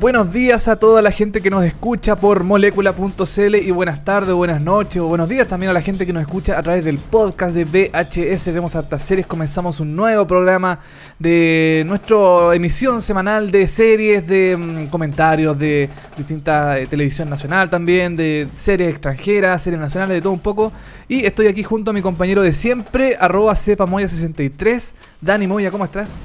Buenos días a toda la gente que nos escucha por molécula.cl y buenas tardes, buenas noches o buenos días también a la gente que nos escucha a través del podcast de VHS. Vemos hartas series, comenzamos un nuevo programa de nuestra emisión semanal de series, de mm, comentarios, de distinta eh, televisión nacional también, de series extranjeras, series nacionales, de todo un poco. Y estoy aquí junto a mi compañero de siempre, arroba cepamoya63. Dani Moya, ¿cómo estás?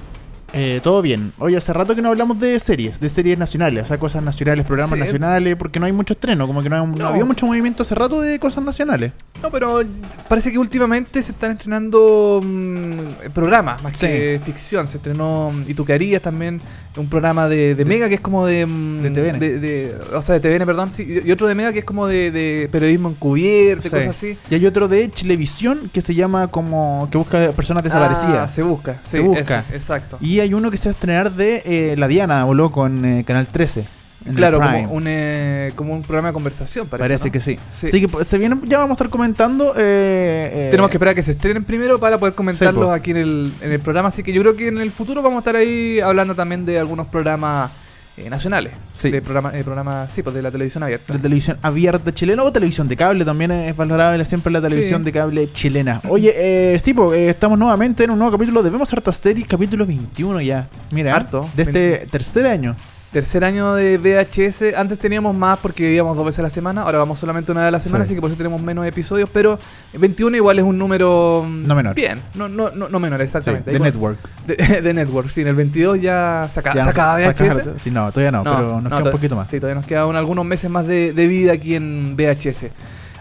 Eh, todo bien. Hoy hace rato que no hablamos de series, de series nacionales, o sea, cosas nacionales, programas Sí. nacionales, porque no hay mucho estreno, como que no, hay- no No. había mucho movimiento hace rato de cosas nacionales. No, pero parece que últimamente se están estrenando mm, programas más Sí. que ficción. Se estrenó mm, Y tú qué harías también, un programa de, de Mega que es como de. mm, De TVN. de- o sea, de TVN, perdón. sí, y otro de Mega que es como de, periodismo encubierto y cosas así. Y hay otro de Chilevisión que se llama como que busca personas desaparecidas. Ah, se busca. Se busca. exacto. Y hay uno que se va a estrenar de eh, La Diana, voló con eh, Canal 13. en el claro, como un, eh, como un programa de conversación, parece. Parece ¿no? que sí. Sí. Así que pues, se viene, ya vamos a estar comentando. eh, eh, Tenemos que esperar a que se estrenen primero para poder comentarlos Sí, aquí en el, en el programa. Así que yo creo que en el futuro vamos a estar ahí hablando también de algunos programas eh, nacionales. Sí. De programas, eh, programas, sí, pues de la televisión abierta. de televisión abierta chilena o televisión de cable también es valorable siempre la televisión Sí. de cable chilena. Oye, eh, sí, po, eh, estamos nuevamente en un nuevo capítulo de Vemos Hartas Series, capítulo 21 ya. Mira, Harto. de este tercer año. Tercer año de VHS. Antes teníamos más porque íbamos dos veces a la semana. Ahora vamos solamente una vez a la semana, Sí. así que por eso tenemos menos episodios. Pero 21 igual es un número. mm, No menor. Bien, no, no, no, no menor, Sí, exactamente. de Igual- Network. De, de Network, sí. En el 22 ya saca, Ya, sacaba saca VHS. harto. Sí, no, todavía no, pero nos queda to- un poquito más. Sí, todavía nos quedan algunos meses más de, de vida aquí en VHS.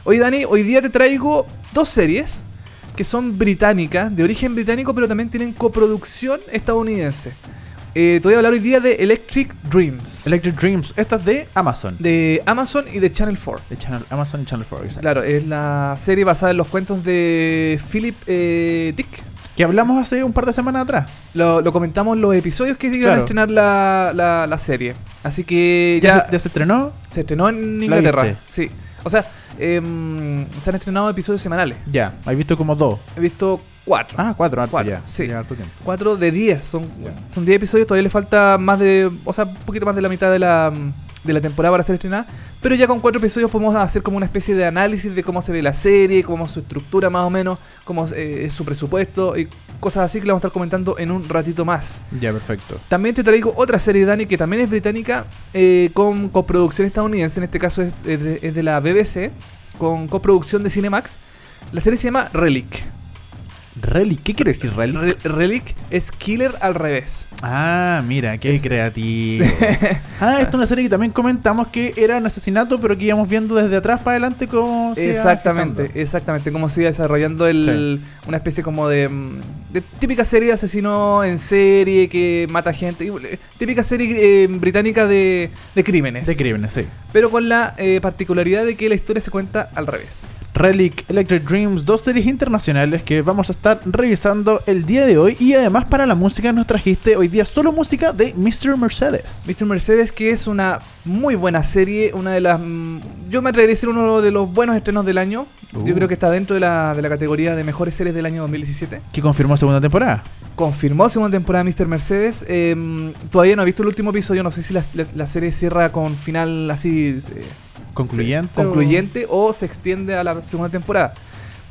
Hoy, Dani, hoy día te traigo dos series que son británicas, de origen británico, pero también tienen coproducción estadounidense. Eh, te voy a hablar hoy día de Electric Dreams, Electric Dreams, esta es de Amazon. de Amazon y de Channel 4. De Channel, Amazon y Channel 4. exacto. Claro, es la serie basada en los cuentos de Philip eh, Dick. Que hablamos hace un par de semanas atrás. Lo, lo comentamos en los episodios que iban a estrenar la, la- la serie. Así que Ya, ya, se, ya se estrenó. Se estrenó en ¿La Inglaterra. Sí. O sea, em, se han estrenado episodios semanales. Ya, he visto como dos. He visto cuatro. Ah, cuatro, harto Cuatro, ya. sí. Ya, harto tiempo. Cuatro de diez. Son, Ya. son diez episodios. Todavía le falta más de. O sea, un poquito más de la mitad de la, de la temporada para ser estrenada. Pero ya con cuatro episodios podemos hacer como una especie de análisis de cómo se ve la serie, cómo es su estructura más o menos, cómo eh, es su presupuesto y cosas así que le vamos a estar comentando en un ratito más. Ya, perfecto. También te traigo otra serie, Dani, que también es británica, eh, con coproducción estadounidense. En este caso es, es de, es de la BBC, con coproducción de Cinemax. La serie se llama Relic. Relic, ¿qué quiere decir Relic? Re- Relic es Killer al revés. Ah, mira, qué Es- creativo. ah, esta es una serie que también comentamos que era un asesinato, pero que íbamos viendo desde atrás para adelante cómo se Exactamente, exactamente. Cómo se iba desarrollando el, una especie como de, mm, de típica serie de asesino en serie que mata gente. eh, Típica serie eh, británica de, de crímenes. De crímenes, sí. pero con la eh, particularidad de que la historia se cuenta al revés. Relic, Electric Dreams, dos series internacionales que vamos a estar revisando el día de hoy. Y además para la música nos trajiste hoy día solo música de Mr. Mercedes. Mr. Mercedes, que es una muy buena serie, una de las... mm, yo me atrevería a decir uno de los buenos estrenos del año. Uh. Yo creo que está dentro de la, de la categoría de mejores series del año 2017. Que confirmó segunda temporada. Confirmó segunda temporada Mr. Mercedes. eh, todavía no he visto el último episodio, no sé si la, la- la serie cierra con final así... eh, Concluyente. concluyente o se extiende a la segunda temporada.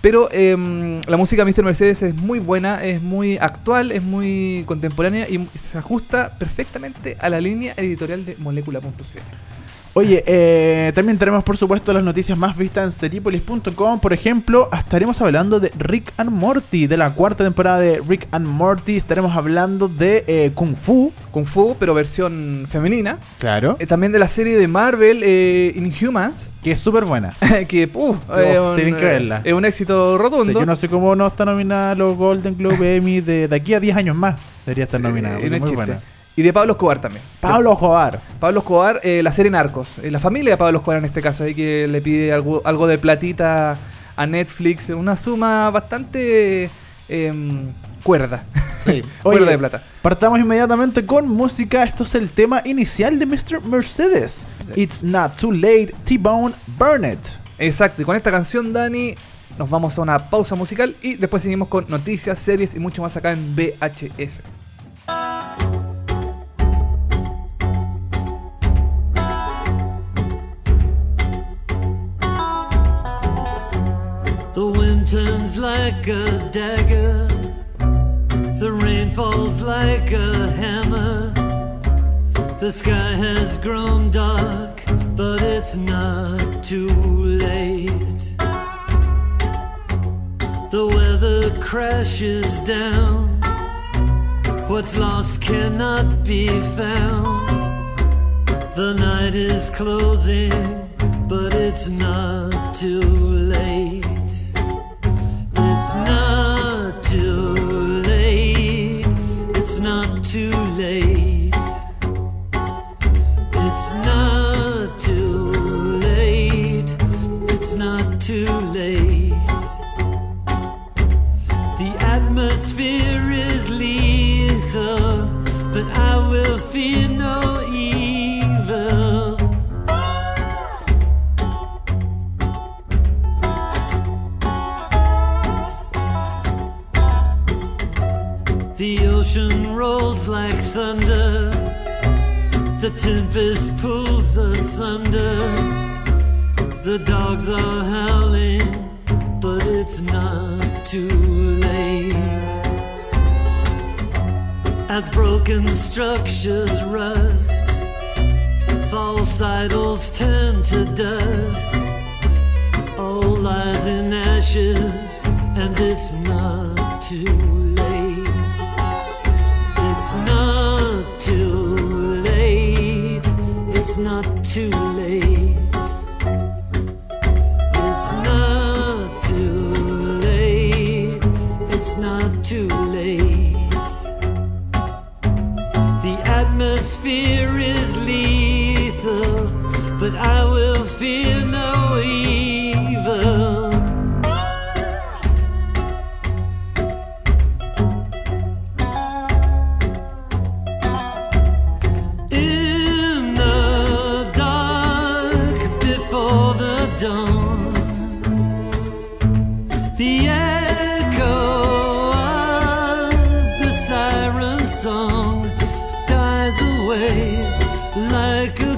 Pero em, la música de Mr. Mercedes es muy buena, es muy actual, es muy contemporánea y se ajusta perfectamente a la línea editorial de Molécula.cl. Oye, eh, también tenemos por supuesto las noticias más vistas en seripolis.com. Por ejemplo, estaremos hablando de Rick and Morty, de la cuarta temporada de Rick and Morty. Estaremos hablando de eh, Kung Fu. Kung Fu, pero versión femenina. Claro. Eh, también de la serie de Marvel, eh, Inhumans, Que es súper buena. que uh, es un, tienen que eh, verla. es un éxito rotundo. Sí, yo no sé cómo no está nominada los Golden Globe Emmy de, de aquí a 10 años más. Debería estar Sí, nominada. es muy chiste. buena. Y de Pablo Escobar también. Pablo Escobar. Pablo Escobar, eh, la serie Narcos. Eh, la familia de Pablo Escobar en este caso, ahí que le pide algo, algo de platita a Netflix. Una suma bastante em, cuerda. Sí. cuerda de plata. Partamos inmediatamente con música. Esto es el tema inicial de Mr. Mercedes. It's not too late. T-Bone Burn It. Exacto, y con esta canción, Dani, nos vamos a una pausa musical y después seguimos con noticias, series y mucho más acá en VHS. The wind turns like a dagger. The rain falls like a hammer. The sky has grown dark, but it's not too late. The weather crashes down. What's lost cannot be found. The night is closing, but it's not too late. It's broken structures rust, false idols turn to dust. All lies in ashes, and it's not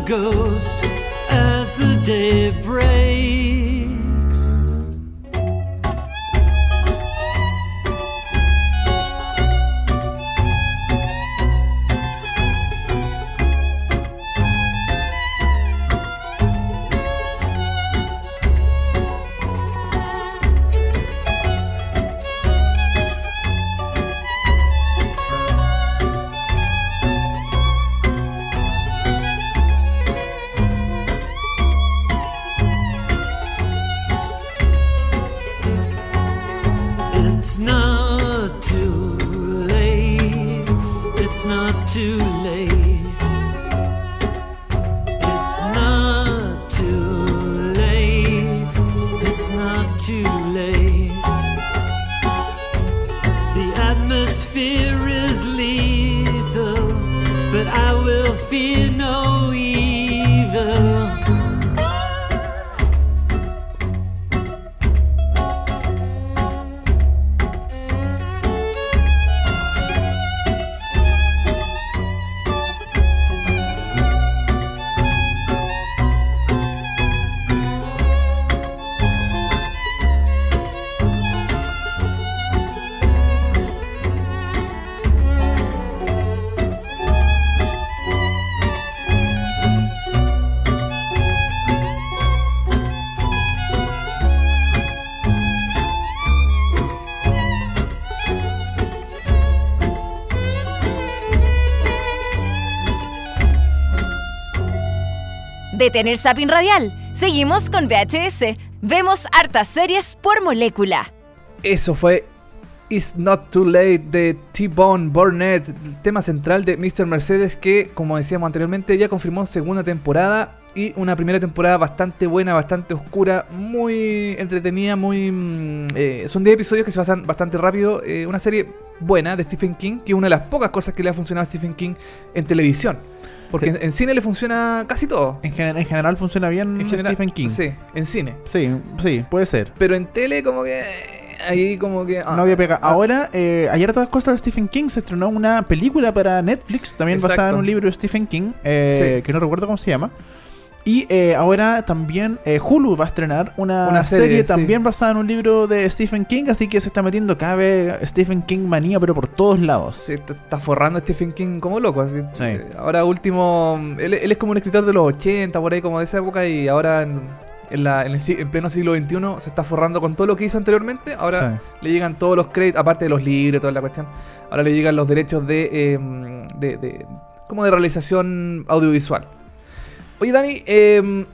ghost as the day breaks. Detener Zapping Radial. Seguimos con VHS. Vemos hartas series por molécula. Eso fue Is Not Too Late de T-Bone Burnett, el tema central de Mr. Mercedes que, como decíamos anteriormente, ya confirmó segunda temporada y una primera temporada bastante buena, bastante oscura, muy entretenida, muy... mm, eh, son 10 episodios que se pasan bastante rápido, eh, una serie buena de Stephen King, que es una de las pocas cosas que le ha funcionado a Stephen King en televisión. Porque en, en cine le funciona casi todo. En, gen- en general funciona bien En general, Stephen King. Sí, en cine. sí, sí, puede ser. Pero en tele como que... Ahí como que... ah, no había pegado. ah, Ahora, eh, ayer todas cosas de Stephen King se estrenó una película para Netflix, también basada en un libro de Stephen King, eh, Sí. que no recuerdo cómo se llama. Y eh, ahora también eh, Hulu va a estrenar una, Una serie, serie, sí. también basada en un libro de Stephen King, así que se está metiendo cada vez Stephen King manía, pero por todos lados. Se está, forrando a Stephen King como loco. Así. Sí. Eh, Ahora último, él, él es como un escritor de los 80, por ahí como de esa época, y ahora en, en la- en el en pleno siglo XXI se está forrando con todo lo que hizo anteriormente. Ahora le llegan todos los créditos, aparte de los libros toda la cuestión, ahora le llegan los derechos de, de, de- como de realización audiovisual. Oye Dani, eh,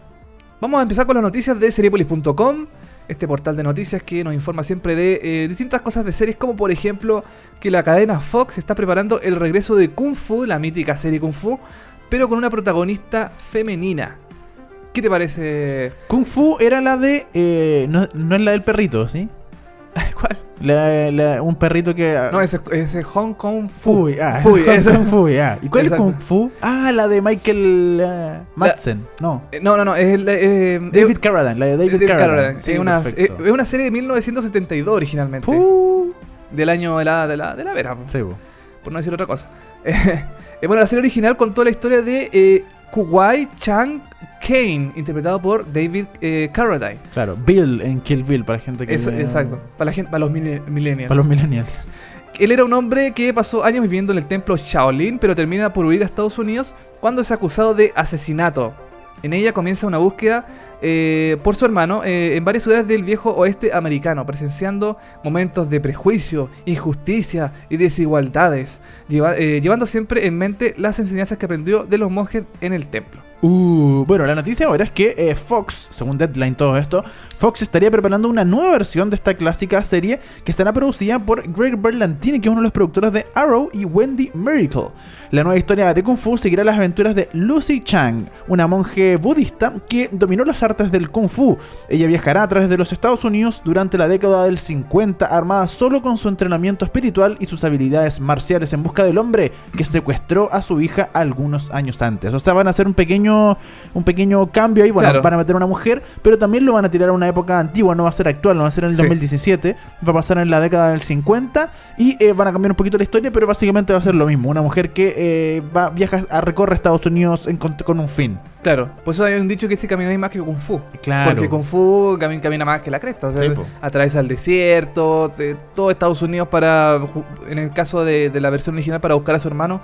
vamos a empezar con las noticias de seriepolis.com, este portal de noticias que nos informa siempre de eh, distintas cosas de series, como por ejemplo que la cadena Fox está preparando el regreso de Kung Fu, la mítica serie Kung Fu, pero con una protagonista femenina. ¿Qué te parece? Kung Fu era la de. eh, no es la del perrito, ¿sí? ¿Cuál? La- la- un perrito que. No, ese es Hong Kong Fu. Fui, ah, Fui, esa. Fu, ah. ¿Y cuál Exacto. es Kung Fu? Ah, la de Michael eh, Madsen. No. Eh, No, no, no, es el, eh, David Carradine, la de David, David Carradine. Carradine. Sí, una, eh, es una serie de 1972 originalmente. Fu. Del año de la, de la, de la vera, Sí, por no decir otra cosa. Bueno, la serie original contó la historia de eh, Kuwai Chang Kane, interpretado por David eh, Carradine. Claro, Bill en Kill Bill, para gente que. Es- exacto, para, la gente, para los mille- millennials. Para los millennials. Él era un hombre que pasó años viviendo en el templo Shaolin, pero termina por huir a Estados Unidos cuando es acusado de asesinato. En ella comienza una búsqueda eh, por su hermano eh, en varias ciudades del viejo oeste americano, presenciando momentos de prejuicio, injusticia y desigualdades, eh, llevando siempre en mente las enseñanzas que aprendió de los monjes en el templo. Uh, bueno, la noticia ahora es que Fox, según Deadline todo esto, Fox estaría preparando una nueva versión de esta clásica serie que estará producida por Greg Berlantini, que es uno de los productores de Arrow y Wendy Miracle. La nueva historia de Kung Fu seguirá las aventuras de Lucy Chang, una monje budista que dominó las artes del Kung Fu. Ella viajará a través de los Estados Unidos durante la década del 50 armada solo con su entrenamiento espiritual y sus habilidades marciales en busca del hombre que secuestró a su hija algunos años antes. O sea, van a hacer un pequeño un pequeño cambio ahí, bueno, Claro. van a meter una mujer, pero también lo van a tirar a una época antigua, no va a ser actual, no va a ser en el Sí. 2017, va a pasar en la década del 50 y eh, van a cambiar un poquito la historia, pero básicamente va a ser lo mismo, una mujer que eh, va viaja a recorre Estados Unidos en- con, con un fin. Claro, por eso hay un dicho que dice caminar más que Kung Fu. Claro. Porque Kung Fu cami- camina más que la cresta. O sea, Sí, atraviesa el desierto, te- todo Estados Unidos para, en el caso de, de la versión original, para buscar a su hermano.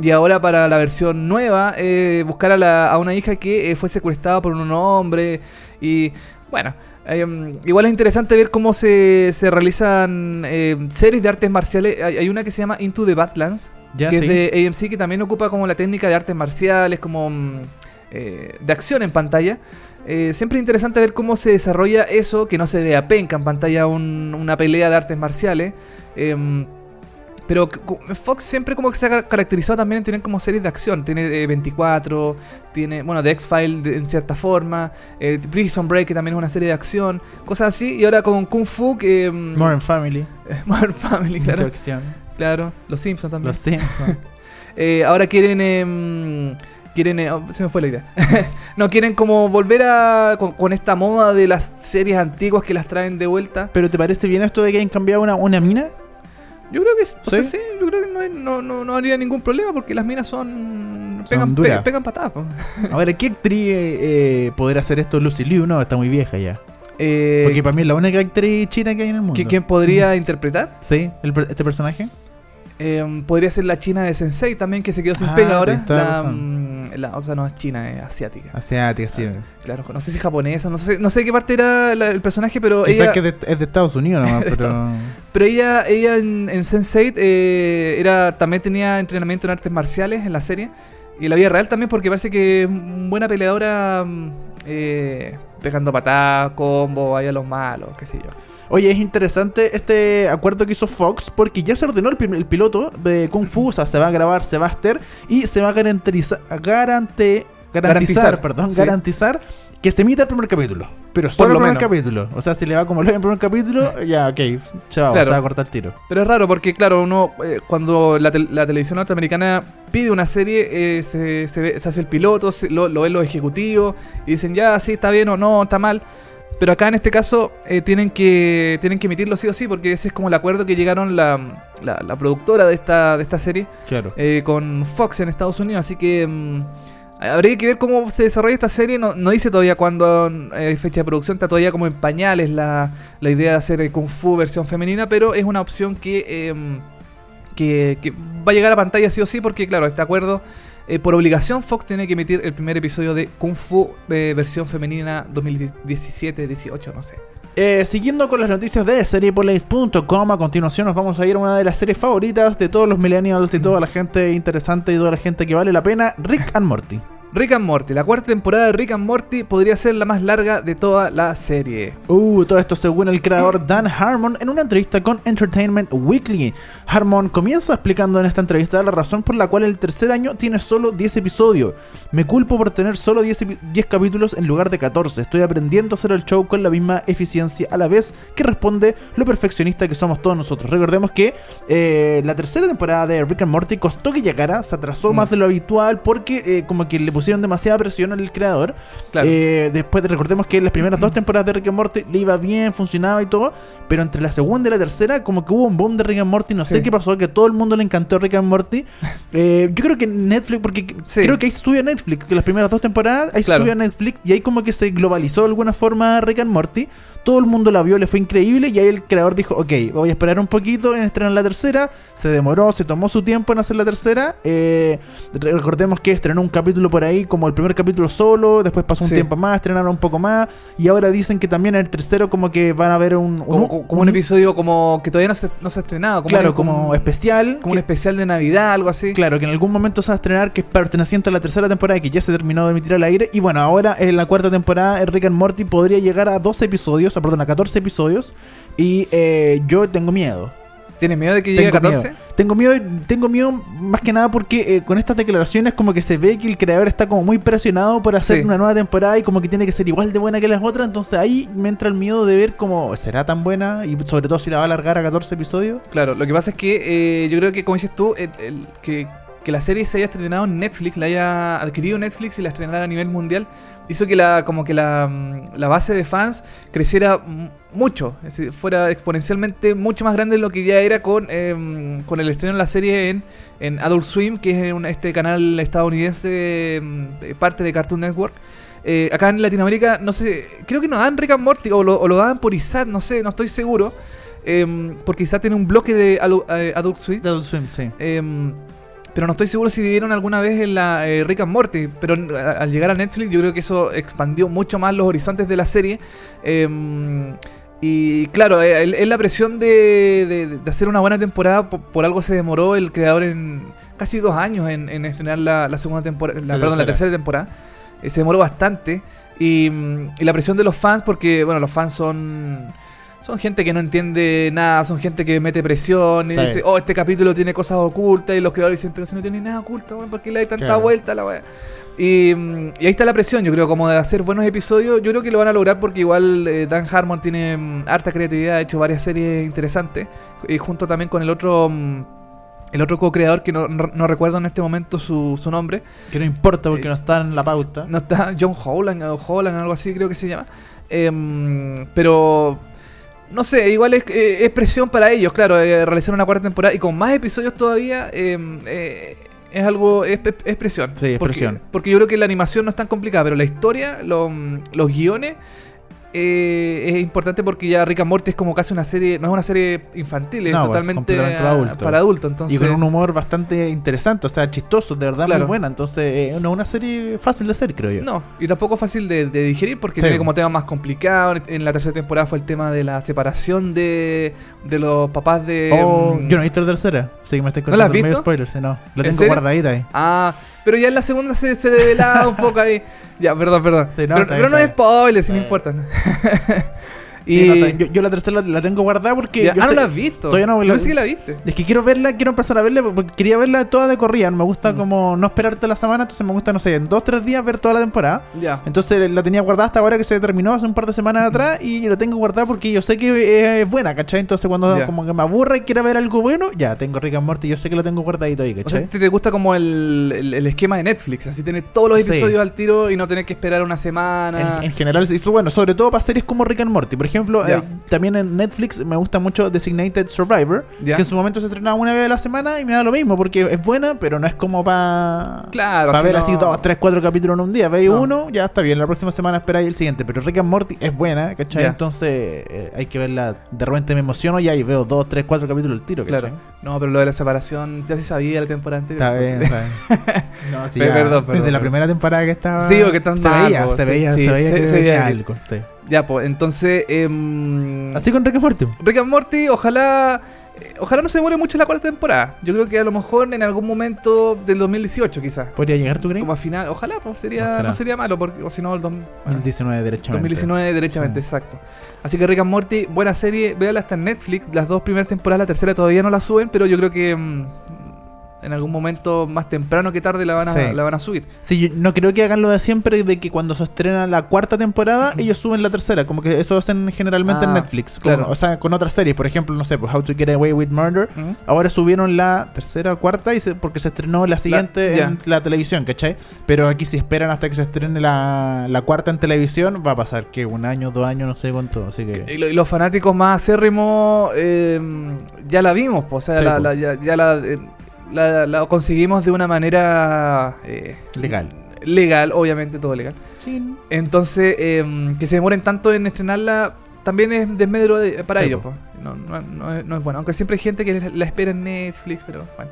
Y ahora para la versión nueva, eh, buscar a, la- a una hija que eh, fue secuestrada por un hombre. Y bueno, eh, igual es interesante ver cómo se, se realizan eh, series de artes marciales. Hay, hay una que se llama Into the Badlands, Ya, que sí. es de AMC, que también ocupa como la técnica de artes marciales, como mm, eh, de acción en pantalla. Eh, siempre es interesante ver cómo se desarrolla eso, que no se vea penca en pantalla un- una pelea de artes marciales. Em, pero Fox siempre como que se ha ca- caracterizado también en tener como series de acción. Tiene eh, 24, tiene, bueno, The X-File en cierta forma, eh, Prison Break, que también es una serie de acción, cosas así. Y ahora con Kung Fu, que... mm, Modern Family, Modern Family, claro. acción. Claro, Los Simpsons también. Los Simpsons. Eh, ahora quieren. Quieren. eh, se me fue la idea. no, quieren como volver a. Con, con esta moda de las series antiguas que las traen de vuelta. ¿Pero te parece bien esto de que hayan cambiado una, una mina? Yo creo que. o sea, ¿Sí? sí, yo creo que no, hay- no, no, no habría ningún problema porque las minas son. Pegan, pe- pegan patadas. po. A ver, ¿qué actriz eh, podrá hacer esto Lucy Liu? No, está muy vieja ya. Eh, Porque para mí es la única actriz china que hay en el mundo. ¿qui- ¿Quién podría interpretar? Sí, el este personaje. Em, podría ser la china de Sensei también, que se quedó sin Ah, pega ahora. la La, o sea, no es china, es asiática. Asiática, sí. Claro, no sé si japonesa, no sé, no sé qué parte era la- el personaje, pero Quizás ella, que es de, es de Estados Unidos nomás, pero. Estados pero ella, ella en, en Sense8 eh, era, también tenía entrenamiento en artes marciales en la serie y en la vida real también porque parece que es una buena peleadora mm, eh, pegando patadas, combo, ahí a los malos, qué sé yo. Oye, es interesante este acuerdo que hizo Fox porque ya se ordenó el, el piloto de Kung Fu, o sea, se va a grabar, se va a hacer y se va a garantizar, garante, garantizar, Garantizar, perdón, sí. garantizar que se emita el primer capítulo. Pero solo lo el primer menos. capítulo. O sea, si le va como lo en el primer capítulo, ya, ok, chao, Claro. se va a cortar el tiro. Pero es raro porque, claro, uno eh, cuando la, tel- la televisión norteamericana pide una serie, eh, se, se ve- se hace el piloto, se- lo, lo ven los ejecutivos y dicen, ya, sí, está bien o no, está mal. Pero acá en este caso eh, tienen, que, tienen que emitirlo sí o sí porque ese es como el acuerdo que llegaron la, la- la productora de esta, de esta serie Claro. eh, con Fox en Estados Unidos. Así que mm, habría que ver cómo se desarrolla esta serie. No, no dice todavía cuándo eh, fecha de producción. Está todavía como en pañales la, la idea de hacer Kung Fu versión femenina. Pero es una opción que, eh, que, que va a llegar a pantalla sí o sí. Porque claro, este acuerdo... eh, por obligación Fox tiene que emitir el primer episodio de Kung Fu eh, versión femenina 2017-18, no sé. Eh, siguiendo con las noticias de seriepolis.com, a continuación nos vamos a ir a una de las series favoritas de todos los millennials y toda la gente interesante y toda la gente que vale la pena, Rick and Morty. Rick and Morty. La cuarta temporada de Rick and Morty podría ser la más larga de toda la serie. Uh, todo esto según el creador Dan Harmon en una entrevista con Entertainment Weekly. Harmon comienza explicando en esta entrevista la razón por la cual el tercer año tiene solo 10 episodios. Me culpo por tener solo 10, epi- 10 capítulos en lugar de 14. Estoy aprendiendo a hacer el show con la misma eficiencia a la vez que responde lo perfeccionista que somos todos nosotros. Recordemos que eh, la tercera temporada de Rick and Morty costó que llegara, se atrasó Mm. más de lo habitual porque eh, como que le pusieron demasiada presión al creador. Claro. Eh, después recordemos que las primeras dos temporadas de Rick and Morty le iba bien, funcionaba y todo, pero entre la segunda y la tercera como que hubo un boom de Rick and Morty, no sé Sí. qué pasó, que todo el mundo le encantó Rick and Morty. Eh, yo creo que Netflix, porque Sí. creo que ahí se estudia Netflix, que las primeras dos temporadas ahí Claro. se estudia Netflix y ahí como que se globalizó de alguna forma Rick and Morty. Todo el mundo la vio, le fue increíble y ahí el creador dijo, ok, voy a esperar un poquito en estrenar la tercera. Se demoró, se tomó su tiempo en hacer la tercera. Eh, recordemos que estrenó un capítulo por ahí, como el primer capítulo solo, después pasó un Sí. tiempo más, estrenaron un poco más y ahora dicen que también en el tercero como que van a ver un... Como, como- como un episodio como que todavía no se, no se ha estrenado. Como Claro, un- como especial. Como un especial de Navidad, algo así. Claro, que en algún momento se va a estrenar, que es perteneciente a la tercera temporada, que ya se terminó de emitir al aire. Y bueno, ahora en la cuarta temporada, Rick and Morty podría llegar a 12 episodios, ah, perdón, a 14 episodios. Y eh, yo tengo miedo. ¿Tienes miedo de que llegue a Tengo 14? miedo. Tengo miedo, tengo miedo más que nada porque eh, con estas declaraciones como que se ve que el creador está como muy presionado por hacer Sí. una nueva temporada y como que tiene que ser igual de buena que las otras. Entonces ahí me entra el miedo de ver cómo será tan buena y sobre todo si la va a alargar a 14 episodios. Claro, lo que pasa es que eh, yo creo que, como dices tú, el- el- que, que la serie se haya estrenado en Netflix, la haya adquirido Netflix y la estrenara a nivel mundial, hizo que la como que la, mm, la base de fans creciera mucho, es decir, fuera exponencialmente mucho más grande de lo que ya era con, em, con el estreno de la serie en, en Adult Swim, que es un- este canal estadounidense, de parte de Cartoon Network. Eh, acá en Latinoamérica, no sé, creo que no dan Rick and Morty o lo, o lo daban por ISAT, no sé, no estoy seguro. Em, porque ISAT tiene un bloque de eh, Adult Swim. De Adult Swim, sí. Pero no estoy seguro si dieron alguna vez en la eh, Rick and Morty. Pero a- al llegar a Netflix, yo creo que eso expandió mucho más los horizontes de la serie. Em, y claro, eh, es la presión de, de- de hacer una buena temporada. Por, por algo se demoró el creador en casi dos años en, en estrenar la, la segunda temporada. La, La perdón, la tercera. tercera temporada. Eh, se demoró bastante. Y, mm, y la presión de los fans, porque bueno, los fans son. Son gente que no entiende nada, son gente que mete presión y Sí. dice, oh, este capítulo tiene cosas ocultas y los creadores dicen, pero si no tiene nada oculto, ¿por qué le hay tanta Claro. vuelta a la weá? Y, mm, y ahí está la presión, yo creo, como de hacer buenos episodios, yo creo que lo van a lograr porque igual eh, Dan Harmon tiene mm, harta creatividad, ha hecho varias series interesantes, y junto también con el otro... mm, el otro co-creador que no, no- no recuerdo en este momento su, su nombre, Que no importa porque Eh, no está en la pauta. no está John Holland o Holland, algo así creo que se llama. Em, pero no sé, igual es, eh, es presión para ellos, claro, eh, realizar una cuarta temporada y con más episodios todavía em, eh, es algo, es, es presión. Sí, es porque, presión. Porque yo creo que la animación no es tan complicada, pero la historia, lo- los guiones... eh, es importante porque ya Rick and Morty es como casi una serie, no es una serie infantil, es No, totalmente adulto. para adultos. Entonces, Y con un humor bastante interesante, o sea, chistoso, de verdad Claro. muy buena. Entonces, eh, no es una serie fácil de hacer, creo yo. No, y tampoco fácil de, de digerir porque Sí. tiene como tema más complicado. En la tercera temporada fue el tema de la separación de, de los papás de... Oh, mm, yo no he visto la tercera, así que me estoy ¿No la has contando medio visto? spoilers, no. La ¿En tengo guardadita ahí. Ah, pero ya en la segunda se, se develaba un poco ahí. Ya, perdón, perdón. Pero no es spoiler, si no importa. Y Sí, no, yo, yo la tercera la, la tengo guardada porque. Ya- yo ah, no la has visto. Todavía no que la viste. Es que quiero verla, quiero empezar a verla porque quería verla toda de corrida. Me gusta Mm. como no esperarte la semana, entonces me gusta, no sé, en dos tres días ver toda la temporada. Ya. Entonces la tenía guardada hasta ahora que se terminó hace un par de semanas atrás y la tengo guardada porque yo sé que es buena, ¿cachai? Entonces cuando Ya. como que me aburra y quiera ver algo bueno, ya tengo Rick and Morty, yo sé que lo tengo guardadito ahí, O sea, ¿cachai? te, te gusta como el, el- el esquema de Netflix, así tener todos los Sí. episodios al tiro y no tener que esperar una semana. En, en general, sí, bueno, sobre todo para series como Rick and Morty. Por ejemplo, Ya. eh, también en Netflix me gusta mucho Designated Survivor, que en su momento se estrenaba una vez a la semana y me da lo mismo, porque es buena, pero no es como para Claro, para así ver no- así dos, tres, cuatro capítulos en un día. Veis No. uno, ya está bien, la próxima semana esperáis el siguiente. Pero Rick and Morty es buena, ¿cachai? Entonces eh, hay que verla. De repente me emociono ya y veo dos, tres, cuatro capítulos al tiro, ¿cachai? Claro. No, pero lo de la separación ya se sabía la temporada anterior. Está bien, está bien. No, sí, Pe- ya, perdón, Desde perdón, la perdón. primera temporada que estaba. Sí, o que están se veía, se sí, veía, sí, se veía se- veía algo. sí. Ya, pues, entonces. em, Así con Rick and Morty. Rick and Morty, ojalá. eh, Ojalá no se demore mucho la cuarta temporada. Yo creo que a lo mejor en algún momento del 2018, quizás. ¿Podría llegar, tú crees? Como a final. Ojalá, pues sería, Ojalá. no sería malo, porque, o si no, el dos- bueno, 2019, derechamente. 2019 derechamente, Sí. exacto. Así que Rick and Morty, buena serie, véala hasta en Netflix. Las dos primeras temporadas, la tercera todavía no la suben, pero yo creo que mm, en algún momento más temprano que tarde la van a, Sí. la van a subir. Sí, yo no creo que hagan lo de siempre de que cuando se estrena la cuarta temporada, ellos suben la tercera. Como que eso hacen generalmente en Ah, Netflix. Claro. o sea, con otras series. Por ejemplo, no sé, pues How to Get Away with Murder. Ahora subieron la tercera o cuarta y se- porque se estrenó la siguiente en la televisión, ¿cachai? Pero aquí si esperan hasta que se estrene la, la cuarta en televisión, va a pasar que un año, dos años, no sé cuánto. Así que... Y, lo- y los fanáticos más acérrimos eh, ya la vimos, po, o sea, Sí, la, la- ya, ya la, eh, la- la conseguimos de una manera eh, Legal. Legal, obviamente todo legal. Sí. Entonces, eh, que se demoren tanto en estrenarla también es desmedro de- para Sí, ellos. No, no- no es, no es bueno. Aunque siempre hay gente que la espera en Netflix, pero bueno.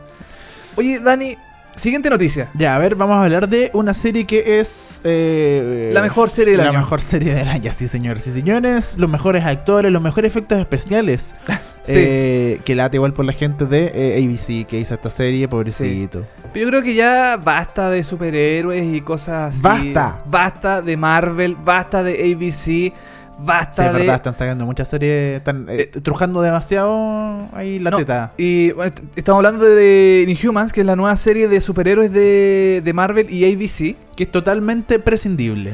Oye, Dani, siguiente noticia. Ya, a ver, vamos a hablar de una serie que es... eh, La mejor serie del la año. mejor serie del año, sí, señores y señores. Los mejores actores, los mejores efectos especiales. Sí. Eh, que late igual por la gente de eh, ABC que hizo esta serie, pobrecito. Pero yo creo que ya basta de superhéroes y cosas así. Basta. Basta de Marvel, basta de ABC, Sí, basta es de. verdad, están sacando muchas series, están eh, trujando demasiado ahí la No, teta. Y bueno, est- estamos hablando de, de Inhumans, que es la nueva serie de superhéroes de, de Marvel y ABC. Que es totalmente prescindible.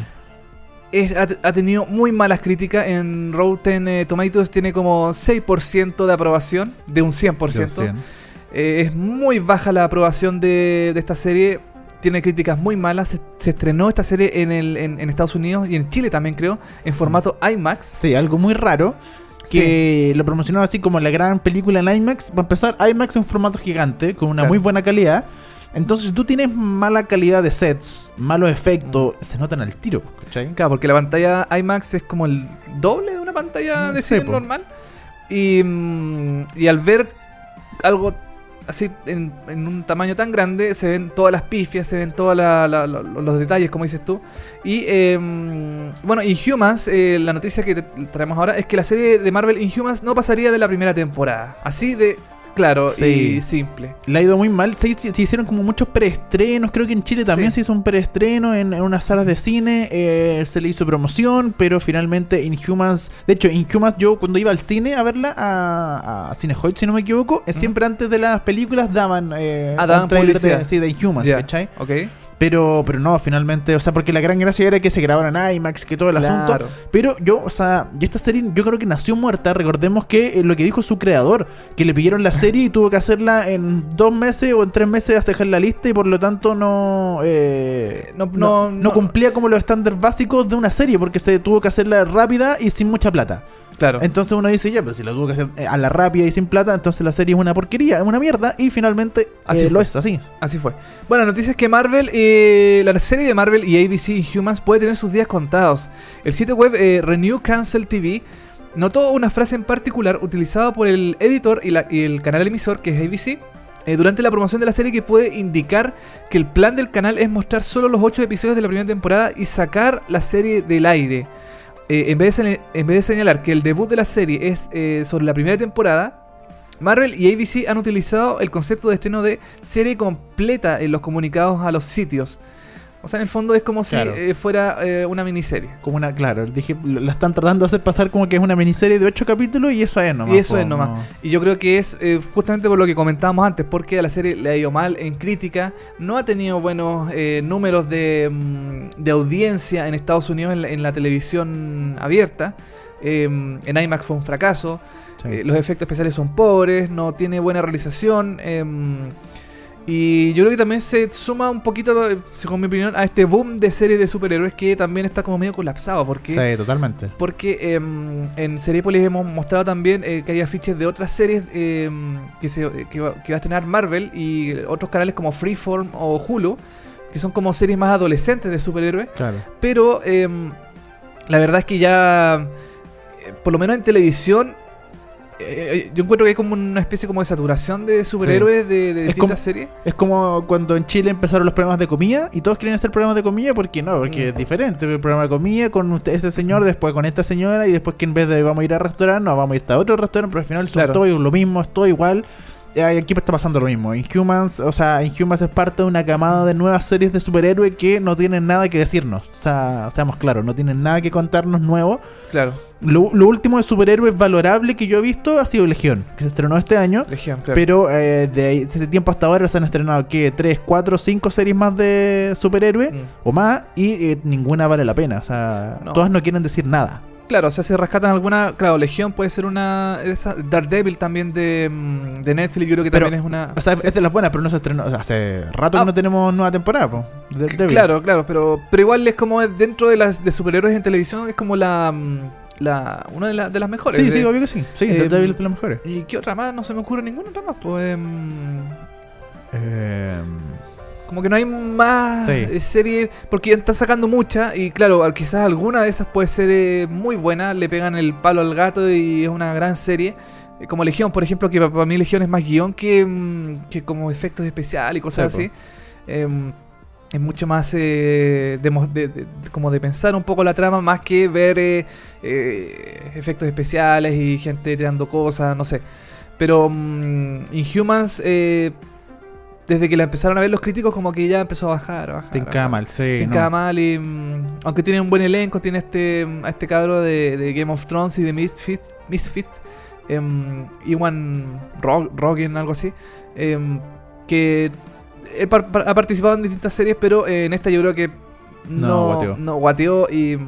Es- ha, ha tenido muy malas críticas. En Rotten eh, Tomatoes tiene como 6% de aprobación, de un 100%. Eh, es muy baja la aprobación de, de esta serie. Tiene críticas muy malas. Se, se estrenó esta serie en, el, en, en Estados Unidos y en Chile también, creo, en formato IMAX. Sí, algo muy raro. Que lo promocionaron así como la gran película en IMAX. Va a empezar, IMAX en formato gigante, con una Claro. muy buena calidad. Entonces, si tú tienes mala calidad de sets, malos efectos, se notan al tiro, ¿cachai? Claro, porque la pantalla IMAX es como el doble de una pantalla Mm, de sí, cine po. normal. Y, mm, y al ver algo así en, en un tamaño tan grande, se ven todas las pifias, se ven todos los detalles, como dices tú. Y eh, bueno, Inhumans, eh, la noticia que te traemos ahora es que la serie de Marvel Inhumans no pasaría de la primera temporada. Así de claro Sí. y simple. Le ha ido muy mal. Se, hicieron como muchos preestrenos. Creo que en Chile también Sí. se hizo un preestreno en, en unas salas de cine. eh, se le hizo promoción, pero finalmente Inhumans. De hecho, Inhumans, yo cuando iba al cine a verla, a, a Cinehoid, si no me equivoco, Ujú. siempre antes de las películas daban. Eh, Ah, daban publicidad. de, sí, de Inhumans, Ya, ¿cachai? Ok. Pero, pero no, finalmente, o sea, porque la gran gracia era que se grabaran en IMAX, que todo el asunto. Pero yo, o sea, y esta serie yo creo que nació muerta. Recordemos que eh, lo que dijo su creador, que le pidieron la serie y tuvo que hacerla en dos meses o en tres meses hasta dejar la lista y por lo tanto no, eh, no, no- no no- cumplía como los estándares básicos de una serie porque se tuvo que hacerla rápida y sin mucha plata. Claro. Entonces uno dice, ya, pero si la tuvo que hacer a la rápida y sin plata, entonces la serie es una porquería, es una mierda y finalmente Así eh, lo es así. Así fue. Bueno, la noticia es que Marvel, eh, la serie de Marvel y ABC Inhumans puede tener sus días contados. El sitio web eh, Renew Cancel TV notó una frase en particular utilizada por el editor y, la- y el canal emisor, que es ABC, eh, durante la promoción de la serie que puede indicar que el plan del canal es mostrar solo los 8 episodios de la primera temporada y sacar la serie del aire. Eh, en, vez de, señalar que el debut de la serie es eh, sobre la primera temporada, Marvel y ABC han utilizado el concepto de estreno de serie completa en los comunicados a los sitios. O sea, en el fondo es como Claro. si eh, fuera eh, una miniserie. Como una, claro, dije, la están tratando de hacer pasar como que es una miniserie de 8 capítulos y eso es nomás. Y eso po, es nomás. no. Y yo creo que es eh, justamente por lo que comentábamos antes, porque a la serie le ha ido mal en crítica, no ha tenido buenos números de, mm, de audiencia en Estados Unidos en la, en la televisión abierta. Eh, en IMAX fue un fracaso, Sí. los efectos especiales son pobres, no tiene buena realización. Eh, y yo creo que también se suma un poquito, eh, según mi opinión, a este boom de series de superhéroes que también está como medio colapsado. Porque Sí, totalmente. porque em, en Seriepolis hemos mostrado también eh, que hay afiches de otras series em, que, se, que, va, que va a estrenar Marvel y otros canales como Freeform o Hulu, que son como series más adolescentes de superhéroes. Claro. Pero em, la verdad es que ya, eh, por lo menos en televisión, eh, yo encuentro que hay como una especie como de saturación de superhéroes de, de Es distintas como- series. Es como cuando en Chile empezaron los programas de comida y todos quieren hacer programas de comida, ¿por qué no? Porque Mm. es diferente. El programa de comida con usted, este señor, después con esta señora y después que en vez de vamos a ir a restaurante, no, vamos a ir a otro restaurante, pero al final son Claro. todos lo mismo, es todo igual. Y aquí está pasando lo mismo. Inhumans, o sea, Inhumans es parte de una camada de nuevas series de superhéroes que no tienen nada que decirnos. O sea, seamos claros, no tienen nada que contarnos nuevo. Claro, Lo, lo último de superhéroes valorable que yo he visto ha sido Legión, que se estrenó este año. Legión, claro. Pero eh, de ese tiempo hasta ahora se han estrenado ¿qué? 3, 4, 5 series más de superhéroes Mm. o más y eh, ninguna vale la pena. O sea, No. todas no quieren decir nada. Claro, o sea, se rescatan alguna. Claro, Legión puede ser una. Esa, Daredevil también de, mm, de Netflix, yo creo que Pero, también es una. O sea, es de las buenas, pero no se estrenó. o sea, hace rato Ah. que no tenemos nueva temporada, po, de Daredevil. Claro, claro, pero, pero igual es como dentro de las de superhéroes en televisión, es como la. La una de, la- de las mejores. Sí, de- sí, obvio que sí. Sí, Eh, Daredevil es de las mejores. ¿Y qué otra más? No se me ocurre ninguna otra más. Pues. Eh, como que no hay más Sí. eh, series. Porque están sacando muchas. Y claro, quizás alguna de esas puede ser eh, muy buena. Le pegan el palo al gato y es una gran serie. Eh, Como Legión, por ejemplo, que pa- para mí Legión es más guion que, mm, que como efectos especiales y cosas Sí, así. Es mucho más eh, de, mo- de- de- como de pensar un poco la trama más que ver eh, eh, efectos especiales y gente tirando cosas, no sé. Pero mm, Inhumans, desde que la empezaron a ver los críticos, como que ya empezó a bajar, a bajar. te a encama bajar. mal, sí. Te no. encama mal y mm, aunque tiene un buen elenco, tiene este mm, a este cabro de, de Game of Thrones y de Misfit, Misfit em, Iwan Rog- Rogan, algo así, em, que ha participado en distintas series, pero eh, en esta yo creo que No, no, guateó. no guateó y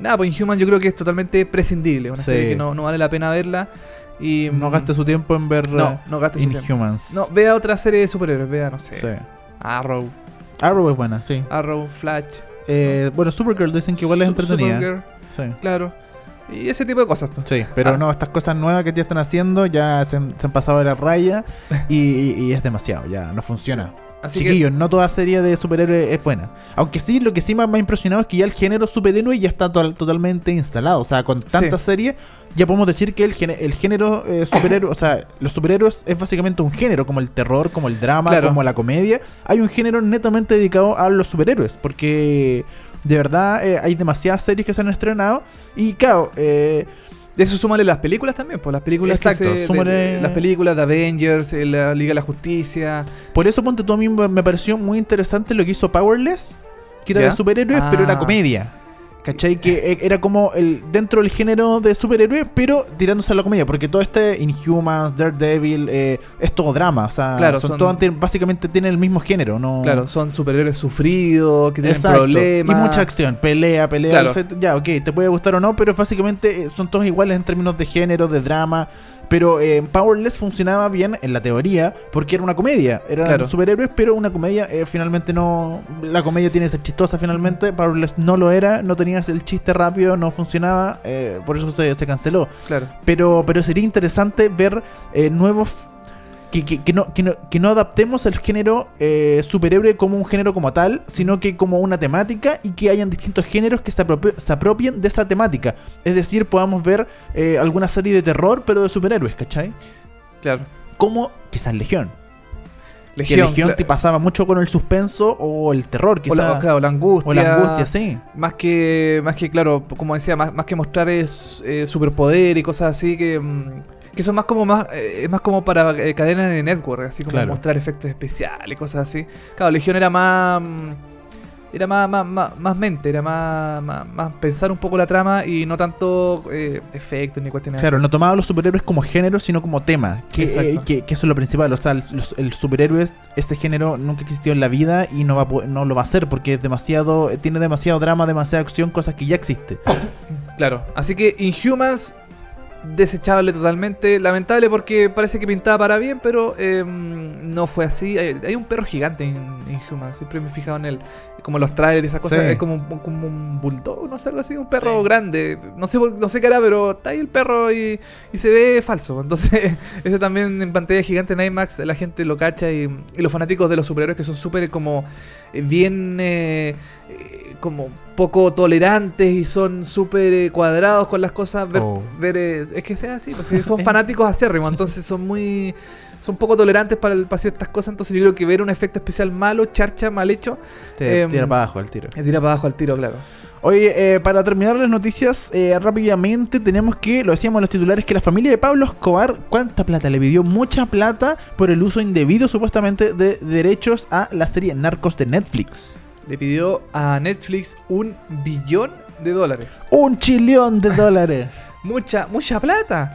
nada, pues Inhuman yo creo que es totalmente prescindible, una Sí. serie que no, no vale la pena verla y No gaste su tiempo en ver no, eh, no gaste su tiempo. Inhumans. No, vea otra serie de superhéroes, vea, no sé, Sí. Arrow, Arrow es buena, sí. Arrow, Flash, Eh, bueno, Supergirl dicen que igual es entretenida. Supergirl, Sí. claro. Y ese tipo de cosas. Sí, pero Ah. no, estas cosas nuevas que ya están haciendo ya se han, se han pasado de la raya y, y- y es demasiado, ya no funciona. Así que Chiquillos, no toda serie de superhéroes es buena. Aunque sí, lo que sí me ha impresionado es que ya el género superhéroe ya está to- totalmente instalado. O sea, con tantas series, ya podemos decir que el, el género eh, superhéroe, o sea, los superhéroes es básicamente un género, como el terror, como el drama, Claro. como la comedia. Hay un género netamente dedicado a los superhéroes, porque de verdad eh, hay demasiadas series que se han estrenado. Y claro, eh, eso súmale las películas también, pues las películas que Exacto, se- de- súmale- de- las películas de Avengers, eh, la Liga de la Justicia. Por eso, ponte tú a mí me pareció muy interesante lo que hizo Powerless, que era ¿Ya? de superhéroes, pero era Ah. comedia. ¿Cachai? Que e- era como el dentro del género de superhéroes, pero tirándose a la comedia, porque todo este Inhumans, Daredevil, eh, es todo drama. O sea, Claro, son, son- todos básicamente tienen el mismo género, ¿no? Claro, son superhéroes sufridos, que tienen Exacto. problemas. Y mucha acción, pelea, pelea. Claro. o sea, ya, ok, te puede gustar o no, pero básicamente eh, son todos iguales en términos de género, de drama. Pero eh, Powerless funcionaba bien en la teoría porque era una comedia. Eran Claro. superhéroes, pero una comedia eh, finalmente no. La comedia tiene que ser chistosa finalmente. Powerless no lo era, no tenías el chiste rápido, no funcionaba. eh, por eso se, se canceló. Claro. Pero, pero sería interesante ver eh, nuevos. Que, que- que no, que, no, que no adaptemos el género eh, superhéroe como un género como tal, sino que como una temática y que hayan distintos géneros que se, apropie- se apropien de esa temática. Es decir, podamos ver eh, alguna serie de terror, pero de superhéroes, ¿cachai? Claro. Como quizás Legión. Legión, que Legión cla- te pasaba mucho con el suspenso o el terror, o quizás. la, o claro, la angustia. o la angustia, sí. Más que, más que claro, como decía, más, más que mostrar es, eh, superpoder y cosas así que, mm, que son más como más, eh, es más como para eh, cadenas de network, así como Claro. mostrar efectos especiales cosas así. Claro, Legión era más, mm, era más, más, más, más mente, era más, más, más pensar un poco la trama y no tanto eh, efectos ni cuestiones Claro, así. no tomaba a los superhéroes como género, sino como tema. Que, eh, que, que eso es lo principal. O sea, el, los- el superhéroe, es- ese género nunca existió en la vida y no, va a no lo va a hacer porque es demasiado, tiene demasiado drama, demasiada acción, cosas que ya existe. Claro, así que Inhumans desechable totalmente, lamentable porque parece que pintaba para bien, pero eh, no fue así. Hay, hay un perro gigante en Inhumans, siempre me he fijado en él, como los trailers y esas cosas, Sí. es como un, como un bulldog, no sé, algo así, un perro Sí. grande, no sé, no sé qué era, pero está ahí el perro y, y se ve falso. Entonces, ese también en pantalla gigante en IMAX, la gente lo cacha y, y los fanáticos de los superhéroes que son súper como eh, bien... eh, como poco tolerantes y son súper eh, cuadrados con las cosas. Ver, Oh. ver, eh, es que sea así, pues, son fanáticos acérrimos, entonces son muy. Son poco tolerantes para, el- para ciertas cosas. Entonces, yo creo que ver un efecto especial malo, charcha, mal hecho, Te Em, tira para abajo el tiro. es tira para abajo al tiro, claro. Oye, eh, para terminar las noticias, eh, rápidamente tenemos que, lo decíamos en los titulares, que la familia de Pablo Escobar, ¿cuánta plata le pidió? Mucha plata por el uso indebido, supuestamente, de derechos a la serie Narcos de Netflix. Le pidió a Netflix un billón de dólares. Un chillón de dólares. Mucha, mucha plata.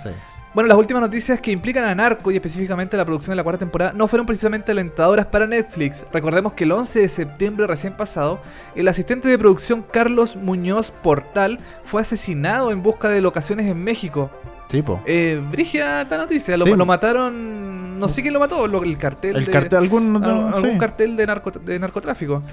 Bueno, las últimas noticias que implican a Narco y específicamente la producción de la cuarta temporada no fueron precisamente alentadoras para Netflix. Recordemos que el 11 de septiembre recién pasado, el asistente de producción Carlos Muñoz Portal fue asesinado en busca de locaciones en México. Tipo. Eh, Brígida esta noticia, lo, Sí. lo mataron, no sé quién lo mató, lo- el cartel. El de- cartel, algún, al- no, algún sí. cartel de, narco, de narcotráfico.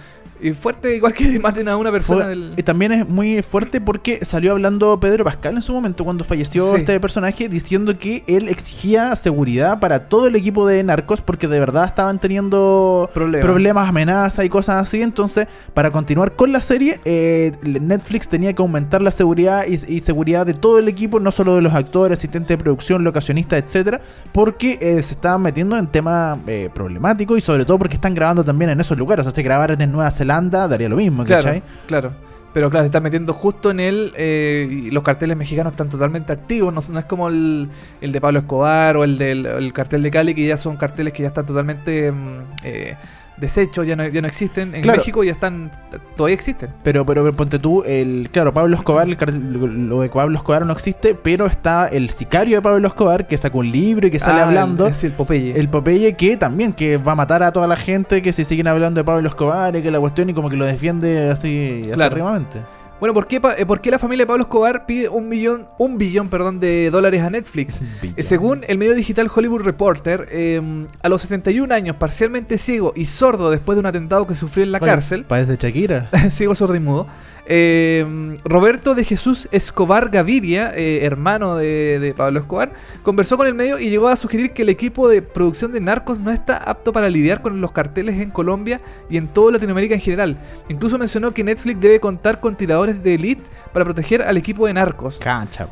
Y fuerte, igual que maten a una persona Fue- del... Y también es muy fuerte porque salió hablando Pedro Pascal en su momento cuando falleció Sí. este personaje diciendo que él exigía seguridad para todo el equipo de narcos porque de verdad estaban teniendo Problema. problemas, amenazas y cosas así. Entonces, para continuar con la serie, eh, Netflix tenía que aumentar la seguridad y, y seguridad de todo el equipo, no solo de los actores, asistentes de producción, locacionistas, etcétera, porque eh, se estaban metiendo en temas eh, problemáticos y sobre todo porque están grabando también en esos lugares. O sea, si grabaran en Nueva Zelanda daría lo mismo, Claro, ¿cachai? claro. Pero claro, se está metiendo justo en él eh, y los carteles mexicanos están totalmente activos. No, no es como el, el de Pablo Escobar o el del el cartel de Cali, que ya son carteles que ya están totalmente mm, eh, deshechos, ya no, ya no existen. En Claro. México ya están, todavía existen. Pero, pero, pero ponte tú, el, claro, Pablo Escobar, el lo- de Pablo Escobar no existe, pero está el sicario de Pablo Escobar que sacó un libro y que sale Ah, hablando. El, es el Popeye. El Popeye que también que va a matar a toda la gente que se siguen hablando de Pablo Escobar y que la cuestión y como que lo defiende así Claro. acérrimamente. Bueno, ¿por qué, eh, ¿por qué la familia de Pablo Escobar pide un millón, un billón perdón, de dólares a Netflix? Eh, Según el medio digital Hollywood Reporter, eh, a los 61 años, parcialmente ciego y sordo después de un atentado que sufrió en la Oye, cárcel, Parece Shakira. ciego, sordo y mudo, eh, Roberto de Jesús Escobar Gaviria, eh, hermano de, de Pablo Escobar, conversó con el medio y llegó a sugerir que el equipo de producción de Narcos no está apto para lidiar con los carteles en Colombia y en toda Latinoamérica en general. Incluso mencionó que Netflix debe contar con tiradores de elite para proteger al equipo de Narcos. Cancha.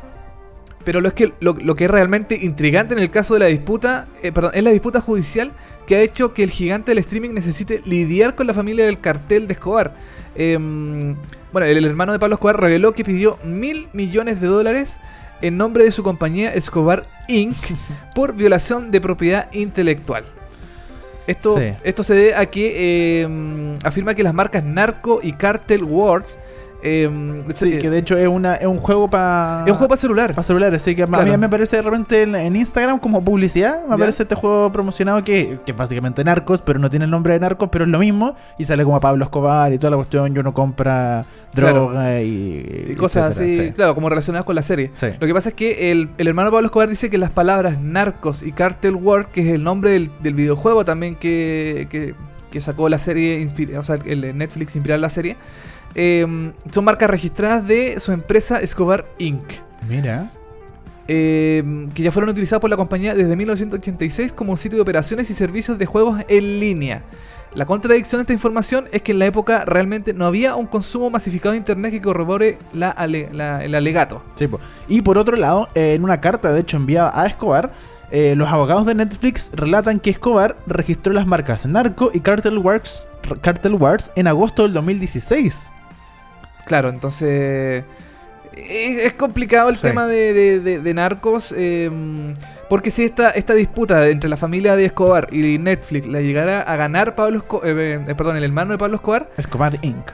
Pero lo, es que, lo, lo que es realmente intrigante en el caso de la disputa, eh, perdón, es la disputa judicial que ha hecho que el gigante del streaming necesite lidiar con la familia del cartel de Escobar. Em, bueno, el, el hermano de Pablo Escobar reveló que pidió mil millones de dólares en nombre de su compañía Escobar Inc. por violación de propiedad intelectual. Esto, Sí. esto se debe a que em, afirma que las marcas Narco y Cartel Wars em, Sí, se- que de hecho es, una, es un juego para... es un juego para celular. Para celulares, sí, que a mí me aparece de repente en, en Instagram como publicidad, me ¿Ya? aparece este juego promocionado que, que es básicamente Narcos, pero no tiene el nombre de Narcos, pero es lo mismo, y sale como a Pablo Escobar y toda la cuestión, yo no compra Claro. droga y, y cosas etcétera, así, sí. claro, como relacionadas con la serie. Sí. Lo que pasa es que el, el hermano Pablo Escobar dice que las palabras narcos y cartel war, que es el nombre del, del videojuego también que, que, que sacó la serie, inspira- o sea, el Netflix inspirado en la serie, eh, son marcas registradas de su empresa Escobar Inc. Mira. eh, que ya fueron utilizadas por la compañía desde 1986 como un sitio de operaciones y servicios de juegos en línea. La contradicción de esta información es que en la época realmente no había un consumo masificado de internet que corrobore la ale- la- el alegato. Sí, po. Y por otro lado, eh, en una carta de hecho enviada a Escobar, eh, los abogados de Netflix relatan que Escobar registró las marcas Narco y Cartel Wars, Cartel Wars en agosto del 2016. Claro, entonces es, es complicado el Sí. tema de, de- de- de narcos, eh, porque si esta, esta disputa entre la familia de Escobar y Netflix la llegara a ganar Pablo Esco- eh, eh, perdón, el hermano de Pablo Escobar, Escobar Inc.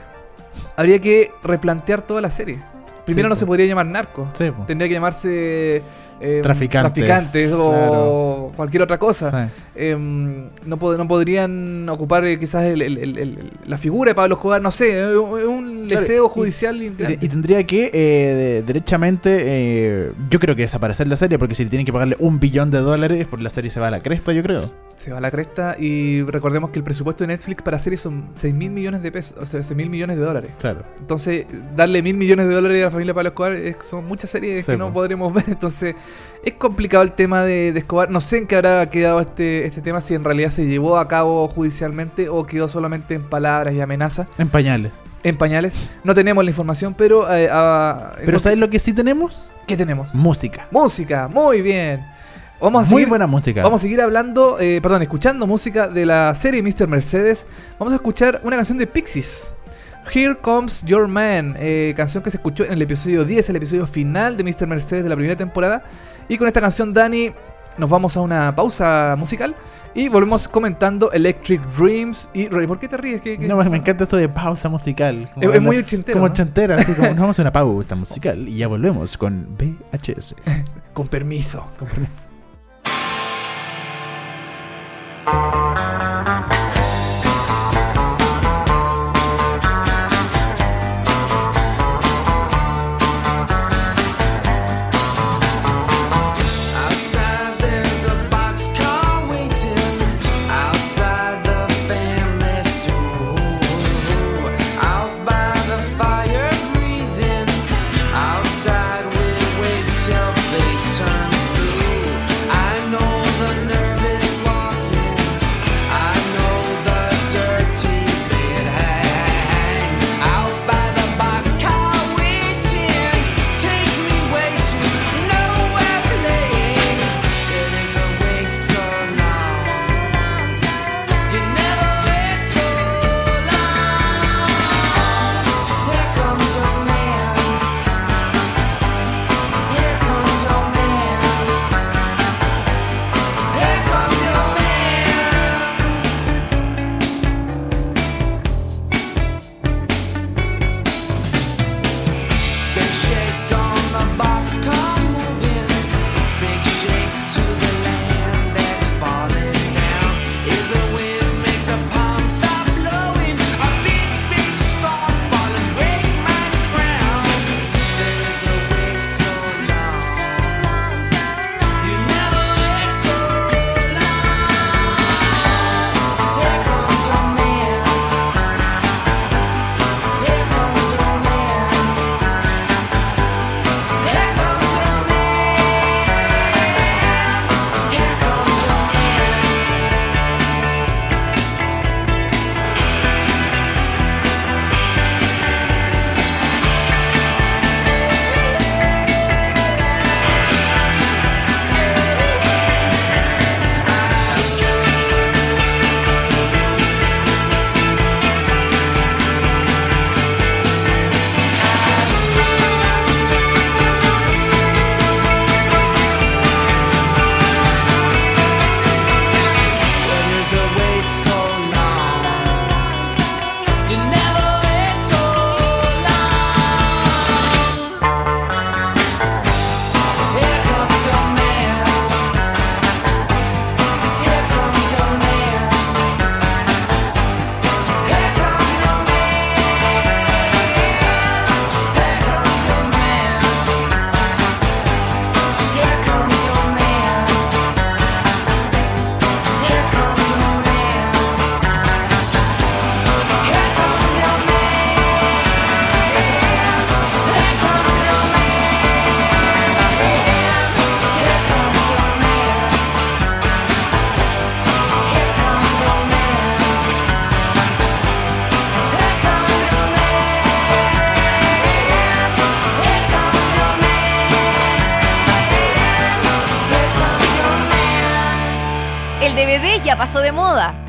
habría que replantear toda la serie. Primero Sí, no po. se podría llamar narco. Sí. Tendría que llamarse eh, Traficantes, traficantes o cualquier otra cosa. Sí. Eh, no, pod- no podrían ocupar eh, quizás el- el- el- el- la figura de Pablo Escobar, no sé, eh, un leseo y- judicial Y, tendría que, eh, de- derechamente, eh, yo creo que desaparecer la serie, porque si le tienen que pagarle un billón de dólares, por la serie se va a la cresta, yo creo. Se va a la cresta y recordemos que el presupuesto de Netflix para series son 6 mil millones de pesos, o sea, 6 mil millones de dólares. Claro. Entonces, darle mil millones de dólares a la familia Pablo Escobar es- son muchas series Sí, que no po. podremos ver. Entonces, es complicado el tema de, de Escobar. No sé en qué habrá quedado este, este tema, si en realidad se llevó a cabo judicialmente o quedó solamente en palabras y amenazas, En pañales. en pañales. No tenemos la información, pero... eh, ah, Pero ¿sabes lo que sí tenemos? ¿Qué tenemos? Música. Música, muy bien. Vamos a Muy seguir, buena música. Vamos a seguir hablando, eh, perdón, escuchando música de la serie Mr. Mercedes. Vamos a escuchar una canción de Pixies. Here Comes Your Man, eh, canción que se escuchó en el episodio 10, el episodio final de Mr. Mercedes de la primera temporada. Y con esta canción, Dani, nos vamos a una pausa musical y volvemos comentando Electric Dreams y Roy. ¿Por qué te ríes? ¿Qué- qué- No, me encanta eso de pausa musical. Como Es- es muy ochentero, Como ¿no? ochentera, así como nos vamos a una pausa musical y ya volvemos con VHS. Con permiso. Con permiso.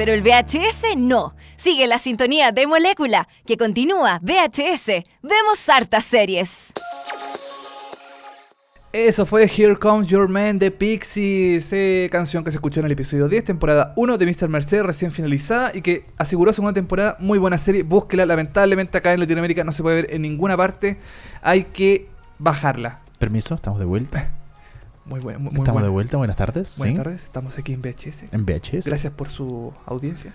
pero el VHS no. Sigue la sintonía de Molécula, que continúa VHS. Vemos hartas series. Eso fue Here Comes Your Man de Pixies, eh, canción que se escuchó en el episodio 10, temporada 1 de Mr. Merced, recién finalizada y que aseguró segunda temporada. Muy buena serie, búsquela. Lamentablemente acá en Latinoamérica no se puede ver en ninguna parte. Hay que bajarla. Permiso, estamos de vuelta. Muy buena, muy, muy estamos buena. de vuelta, buenas tardes. Buenas ¿sí? tardes, estamos aquí en VHS. En VHS. Gracias por su audiencia.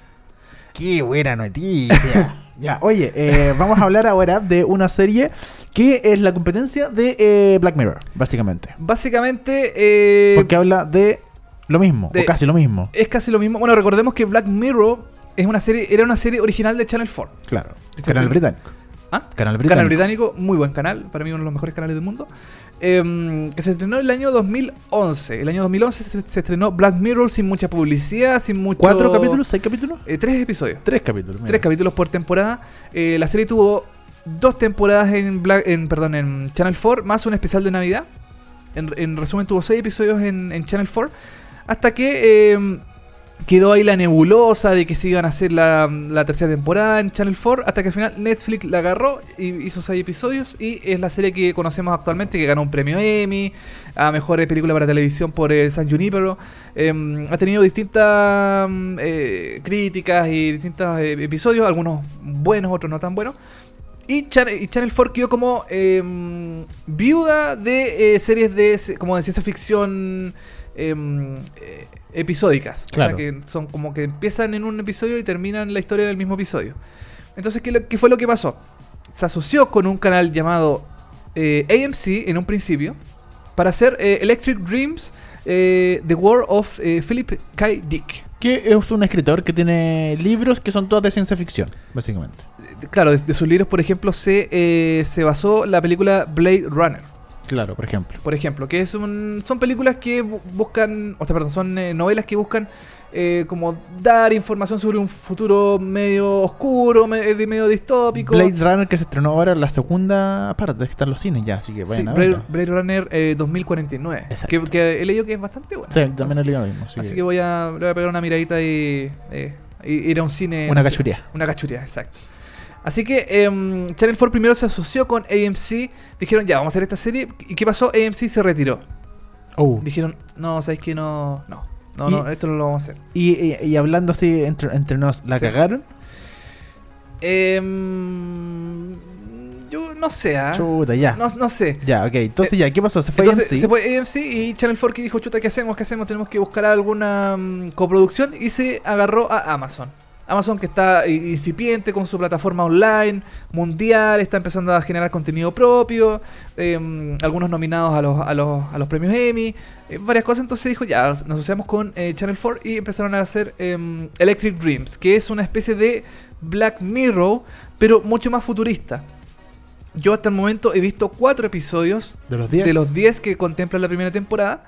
Qué buena noticia. ya, oye, eh, vamos a hablar ahora de una serie que es la competencia de eh, Black Mirror, básicamente. Básicamente, eh, Porque habla de lo mismo, de- o casi lo mismo. es casi lo mismo. Bueno, recordemos que Black Mirror es una serie, era una serie original de Channel 4. Claro. Canal británico. ¿Ah? Canal británico. Canal británico, muy buen canal, para mí uno de los mejores canales del mundo. em, que se estrenó en el año 2011. El año 2011 se, se estrenó Black Mirror sin mucha publicidad, sin mucho. ¿Cuatro capítulos? ¿Seis capítulos? Eh, tres episodios. Tres capítulos. mira. Tres capítulos por temporada. Eh, la serie tuvo dos temporadas en, Black, en, perdón, en Channel 4, más un especial de Navidad. En, en resumen, tuvo seis episodios en, en Channel 4. Hasta que eh, quedó ahí la nebulosa de que se iban a hacer la, la tercera temporada en Channel 4. Hasta que al final Netflix la agarró y hizo seis episodios. Y es la serie que conocemos actualmente, que ganó un premio Emmy a mejor película para televisión por eh, San Junipero. Eh, ha tenido distintas mm, eh, críticas y distintos eh, episodios, algunos buenos, otros no tan buenos. Y, Chan- y Channel 4 quedó como eh, viuda de eh, series de como de ciencia ficción em, episódicas. Claro. O sea, que son como que empiezan en un episodio y terminan la historia del mismo episodio. Entonces, ¿qué, lo- qué fue lo que pasó? Se asoció con un canal llamado eh, AMC en un principio para hacer eh, Electric Dreams, eh, The War of Philip K. Dick. Que es un escritor que tiene libros que son todos de ciencia ficción, básicamente. Claro, de, de sus libros, por ejemplo, se, se basó la película Blade Runner. Claro, por ejemplo. por ejemplo, que es un- son películas que bu- buscan, o sea, perdón, son eh, novelas que buscan eh, como dar información sobre un futuro medio oscuro, me- de medio distópico. Blade Runner que se estrenó ahora la segunda parte, que está en los cines ya, así que Sí, a Blade, Runner eh, 2049, Exacto. que, que he leído que es bastante buena. Sí, también he leído lo mismo. Así, Así que, que voy a, le voy a pegar una miradita y, eh, ir a un cine. Una no sé, cachuría. Una cachuría, exacto. Así que em, Channel 4 primero se asoció con AMC. Dijeron, ya, vamos a hacer esta serie. ¿Y qué pasó? AMC se retiró. Oh. Dijeron, no, ¿sabéis que no? No, no, Y- no, esto no lo vamos a hacer. Y, y- y hablando así entre, entre nos, ¿la Sí. cagaron? Em, yo no sé, ¿ah? Chuta, ya. No, no sé. Ya, ok. Entonces ya, ¿qué pasó? Se fue Entonces AMC. se fue AMC y Channel 4 que dijo, chuta, ¿qué hacemos? ¿Qué hacemos? Tenemos que buscar alguna coproducción y se agarró a Amazon. Amazon que está incipiente con su plataforma online mundial, está empezando a generar contenido propio, em, algunos nominados a los, a los, a los premios Emmy, eh, varias cosas. Entonces dijo, ya, nos asociamos con eh, Channel 4 y empezaron a hacer em, Electric Dreams, que es una especie de Black Mirror, pero mucho más futurista. Yo hasta el momento he visto cuatro episodios De los 10. de los 10 que contempla la primera temporada.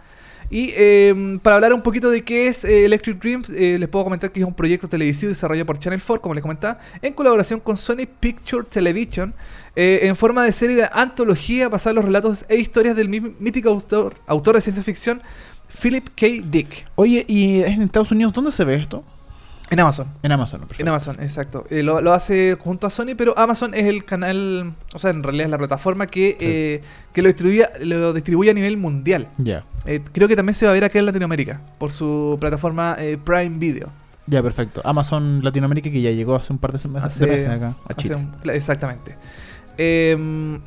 Y eh, para hablar un poquito de qué es eh, Electric Dreams, eh, les puedo comentar que es un proyecto televisivo desarrollado por Channel 4, como les comentaba, en colaboración con Sony Picture Television, eh, en forma de serie de antología basada en los relatos e historias del mítico autor, autor de ciencia ficción Philip K. Dick. Oye, ¿y en Estados Unidos dónde se ve esto? En Amazon. En Amazon, perfecto. En Amazon, exacto. Eh, lo, lo hace junto a Sony, pero Amazon es el canal, o sea, en realidad es la plataforma que, Sí. eh, que lo, distribuye, lo distribuye a nivel mundial. Ya. Eh, creo que también se va a ver acá en Latinoamérica por su plataforma Prime Video. Ya, perfecto. Amazon Latinoamérica que ya llegó hace un par de, sem- Hace- de meses acá a Chile. un- exactamente. Em,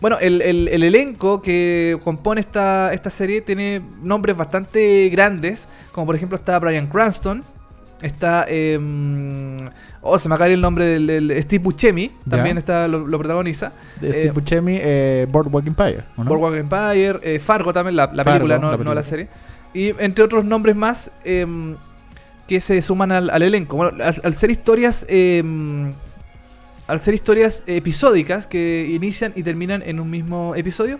bueno, el, el- el elenco que compone esta, esta serie tiene nombres bastante grandes, como por ejemplo está Brian Cranston, está... em, oh, se me acaba el nombre del, del Steve Buscemi, también está lo, lo protagoniza. De Steve eh, Buscemi, eh, Boardwalk Empire. ¿o no? Boardwalk Empire, eh, Fargo también, la, la Fargo, película, no la no película. la serie. Y entre otros nombres más em, que se suman al, al elenco. Bueno, al, al ser historias. em, al ser historias episódicas que inician y terminan en un mismo episodio,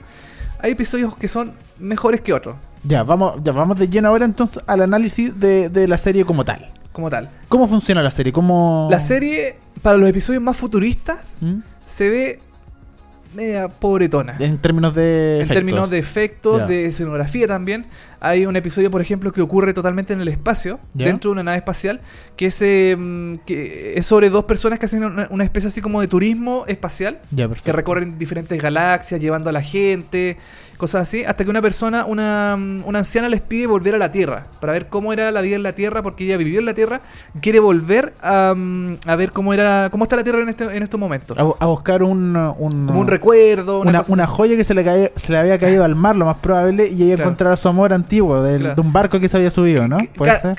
hay episodios que son mejores que otros, Ya, vamos, ya, vamos de lleno ahora entonces al análisis de, de la serie como tal. Como tal. ¿Cómo funciona la serie? ¿Cómo... La serie, para los episodios más futuristas, ¿Mm? se ve media pobretona. En términos de En efectos. términos de efectos, de escenografía también. Hay un episodio, por ejemplo, que ocurre totalmente en el espacio, dentro de una nave espacial, que es, eh, que es sobre dos personas que hacen una, una especie así como de turismo espacial, Ya, que recorren diferentes galaxias, llevando a la gente. Cosas así, hasta que una persona, una, una anciana les pide volver a la Tierra, para ver cómo era la vida en la Tierra, porque ella vivió en la Tierra, quiere volver a, mm, a ver cómo era cómo está la Tierra en, este, en estos momentos. A, a buscar un, un, Como un recuerdo, una, una, joya que se le, cae- se le había caído al mar, lo más probable, y ella Claro. encontrara su amor antiguo del- Claro. de un barco que se había subido, ¿no? ¿Puede Ca- ser?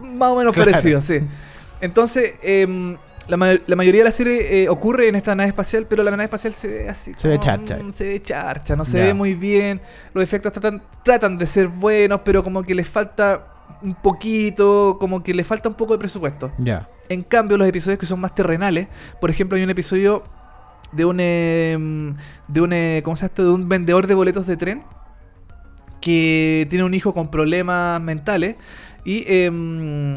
Más o menos Claro. parecido, sí. Entonces, em, la, ma- la mayoría de la serie eh, ocurre en esta nave espacial, pero la nave espacial se ve así. Se ve charcha. mm, Se ve charcha, no se ve muy bien. Los efectos tratan, tratan de ser buenos, pero como que les falta un poquito, como que le falta un poco de presupuesto. Ya. En cambio, los episodios que son más terrenales, por ejemplo, hay un episodio de un em, de un eh, ¿cómo se llama esto? de un vendedor de boletos de tren que tiene un hijo con problemas mentales y,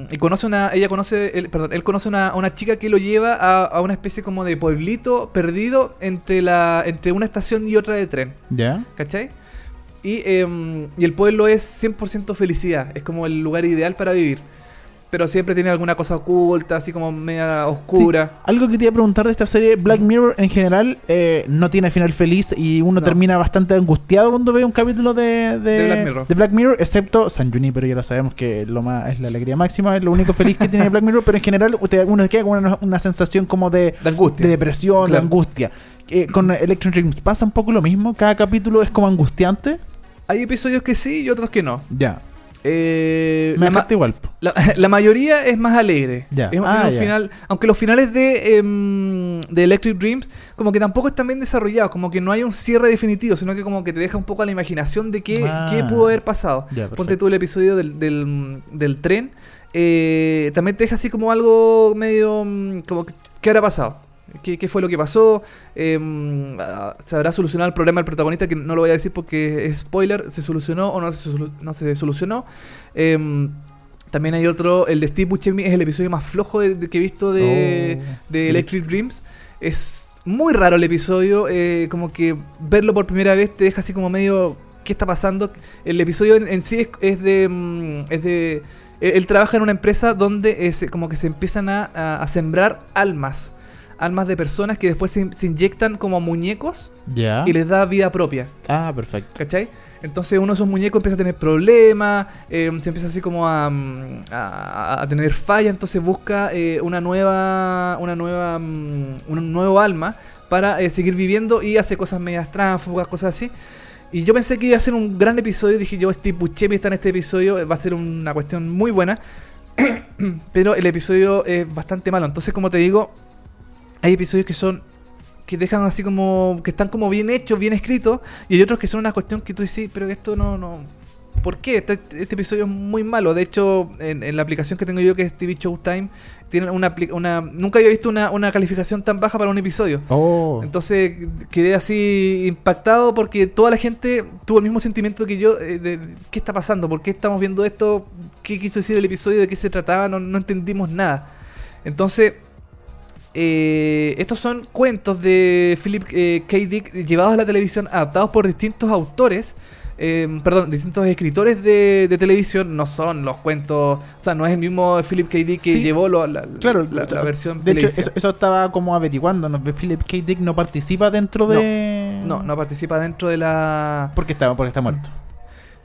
y conoce una ella conoce él, perdón, él conoce una, una chica que lo lleva a, a una especie como de pueblito perdido entre la entre una estación y otra de tren. ¿Ya? ¿Cachai? Y, em, y el pueblo es 100% felicidad, es como el lugar ideal para vivir. Pero siempre tiene alguna cosa oculta, así como media oscura. Algo que te iba a preguntar de esta serie, Black Mirror en general eh, no tiene final feliz y uno No. termina bastante angustiado cuando ve un capítulo de, De Black Mirror. de Black Mirror, excepto San Junipero, ya lo sabemos que lo más es la alegría máxima, es lo único feliz que tiene Black Mirror, pero en general usted, uno queda con una, una sensación como de, De angustia. de depresión, de angustia. Eh, con Electron Dreams pasa un poco lo mismo, cada capítulo es como angustiante. Hay episodios que sí y otros que no. Ya, Eh, me la, igual. la- la mayoría es más alegre. Es- Ah, un ya. final, aunque los finales de, em, de Electric Dreams como que tampoco están bien desarrollados, como que no hay un cierre definitivo, sino que como que te deja un poco a la imaginación de qué, Ah. qué pudo haber pasado. Ponte tú el episodio del, del, del tren, eh, también te deja así como algo medio... mm, como que, ¿qué habrá pasado? ¿Qué, qué fue lo que pasó? Ah, ¿Se habrá solucionado el problema del protagonista? Que no lo voy a decir porque es spoiler. ¿Se solucionó o no se, solu- no se solucionó? Em, también hay otro, el de Steve Buscemi es el episodio más flojo de- de que he visto de, Oh. de Electric Dreams. Es muy raro el episodio, eh, como que verlo por primera vez te deja así como medio, ¿qué está pasando? El episodio en, en sí es, es de... mm, Es de él, él trabaja en una empresa donde es, como que se empiezan a, a- a sembrar almas. Almas de personas que después se, se inyectan como muñecos Ya. y les da vida propia. Ah, perfecto. ¿Cachai? Entonces uno de esos muñecos empieza a tener problemas, eh, se empieza así como a, mm, a, a tener falla, entonces busca eh, una nueva, una nueva, mm, un nuevo alma para eh, seguir viviendo y hace cosas medias tránsfugas, cosas así. Y yo pensé que iba a ser un gran episodio, dije yo, Steve Buscemi está en este episodio, va a ser una cuestión muy buena, pero el episodio es bastante malo. Entonces, como te digo, hay episodios que son que dejan así como que están como bien hechos, bien escritos, y hay otros que son una cuestión que tú dices, pero que esto no no ¿Por qué? Este, este episodio es muy malo. De hecho, en, en la aplicación que tengo yo, que es TV Showtime, tiene una, una nunca había visto una, una calificación tan baja para un episodio. Oh. Entonces quedé así impactado porque toda la gente tuvo el mismo sentimiento que yo eh, de qué está pasando, por qué estamos viendo esto, qué quiso decir el episodio, de qué se trataba, no, no entendimos nada. Entonces, eh, estos son cuentos de Philip eh, K. Dick llevados a la televisión, adaptados por distintos autores. eh, perdón, distintos escritores de, de televisión no son los cuentos, o sea, no es el mismo Philip K. Dick que Sí. llevó lo- la, Claro, la, la versión De hecho, televisiva. eso, eso estaba como averiguando. ¿no? Philip K. Dick no participa dentro No. de. No, no participa dentro de la. Porque está, porque está muerto.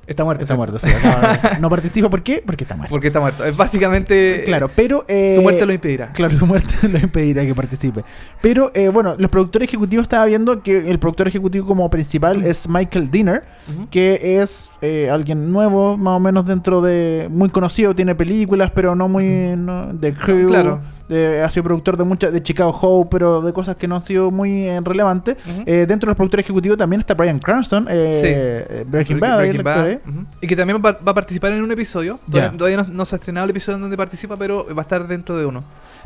Está muerto. Está muerto, sí. acaba No participa, ¿por qué? Porque está muerto. Porque está muerto. Es básicamente. Claro, pero. eh, Su muerte lo impedirá. Claro, su muerte lo impedirá que participe. Pero, eh, bueno, los productores ejecutivos estaba viendo que el productor ejecutivo como principal es Michael Dinner, que es eh, alguien nuevo, más o menos dentro de. Muy conocido, tiene películas, pero no muy. no- de Crew. Claro. De- ha sido productor de muchas. de Chicago Hope, pero de cosas que no han sido muy eh, relevantes. Eh, dentro de los productores ejecutivos también está Brian Cranston, eh, Sí. eh, Breaking Bad, Breaking Bad, ¿eh? ujú. Y que también va, va a participar en un episodio. Todavía, no, no se ha estrenado el episodio en donde participa, pero va a estar dentro de uno.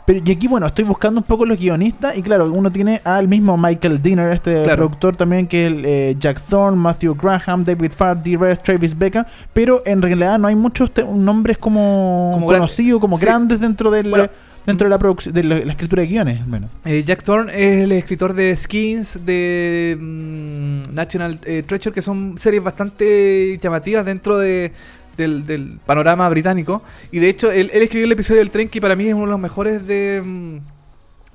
Pero, y aquí, bueno, estoy buscando un poco los guionistas y claro, uno tiene al mismo Michael Dinner, este Claro. productor también, que es el, eh, Jack Thorne, Matthew Graham, David Farr, D. Rest, Travis Beckham, pero en realidad no hay muchos nombres como, conocidos, como sí. grandes dentro del... Bueno. Dentro de la, produc- de la, la escritura de guiones, al menos. Eh, Jack Thorne es el escritor de Skins, de mm, National eh, Treasure, que son series bastante llamativas dentro de, del, del panorama británico. Y de hecho, él, él escribió el episodio del tren, que para mí es uno de los mejores de, mm,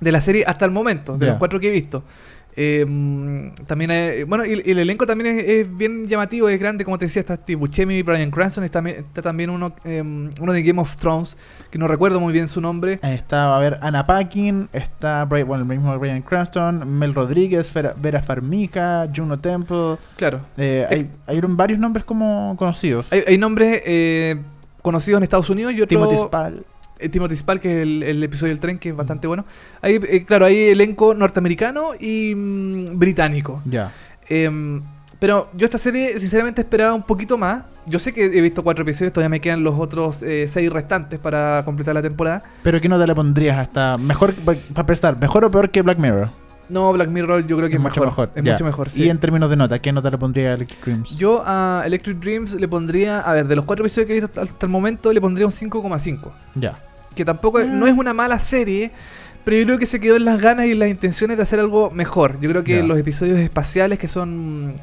de la serie hasta el momento, de los cuatro que he visto. Eh, también hay- bueno, y, y el elenco también es, es bien llamativo, es grande, como te decía, está Steve Buscemi, Brian Cranston, está, también- está también uno, eh, uno de Game of Thrones, que no recuerdo muy bien su nombre. Está, va a ver, Anna Paquin, está bueno, el mismo Brian Cranston, Mel Rodríguez, Vera, Vera Farmiga, Juno Temple. Claro, eh, hay, hay varios nombres como conocidos. hay, hay nombres eh, conocidos en Estados Unidos y otro... Timothy Spall. Eh, Timothy Spall, que es el, el episodio del tren, que es bastante bueno. Hay, eh, claro, hay elenco norteamericano y mm, británico. Ya. Em, pero yo esta serie, sinceramente, esperaba un poquito más. Yo sé que he visto cuatro episodios, todavía me quedan los otros eh, seis restantes para completar la temporada. Pero ¿qué nota le pondrías hasta mejor, para empezar, mejor o peor que Black Mirror? No, Black Mirror yo creo que es, mucho mejor. mejor. Es mucho mejor, sí. Y en términos de nota, ¿qué nota le pondría a Electric Dreams? Yo a Electric Dreams le pondría, a ver, de los cuatro episodios que he visto hasta, el momento, le pondría un 5,5. Ya. Que tampoco es- Mm. no es una mala serie, pero yo creo que se quedó en las ganas y en las intenciones de hacer algo mejor. Yo creo que los episodios espaciales que son,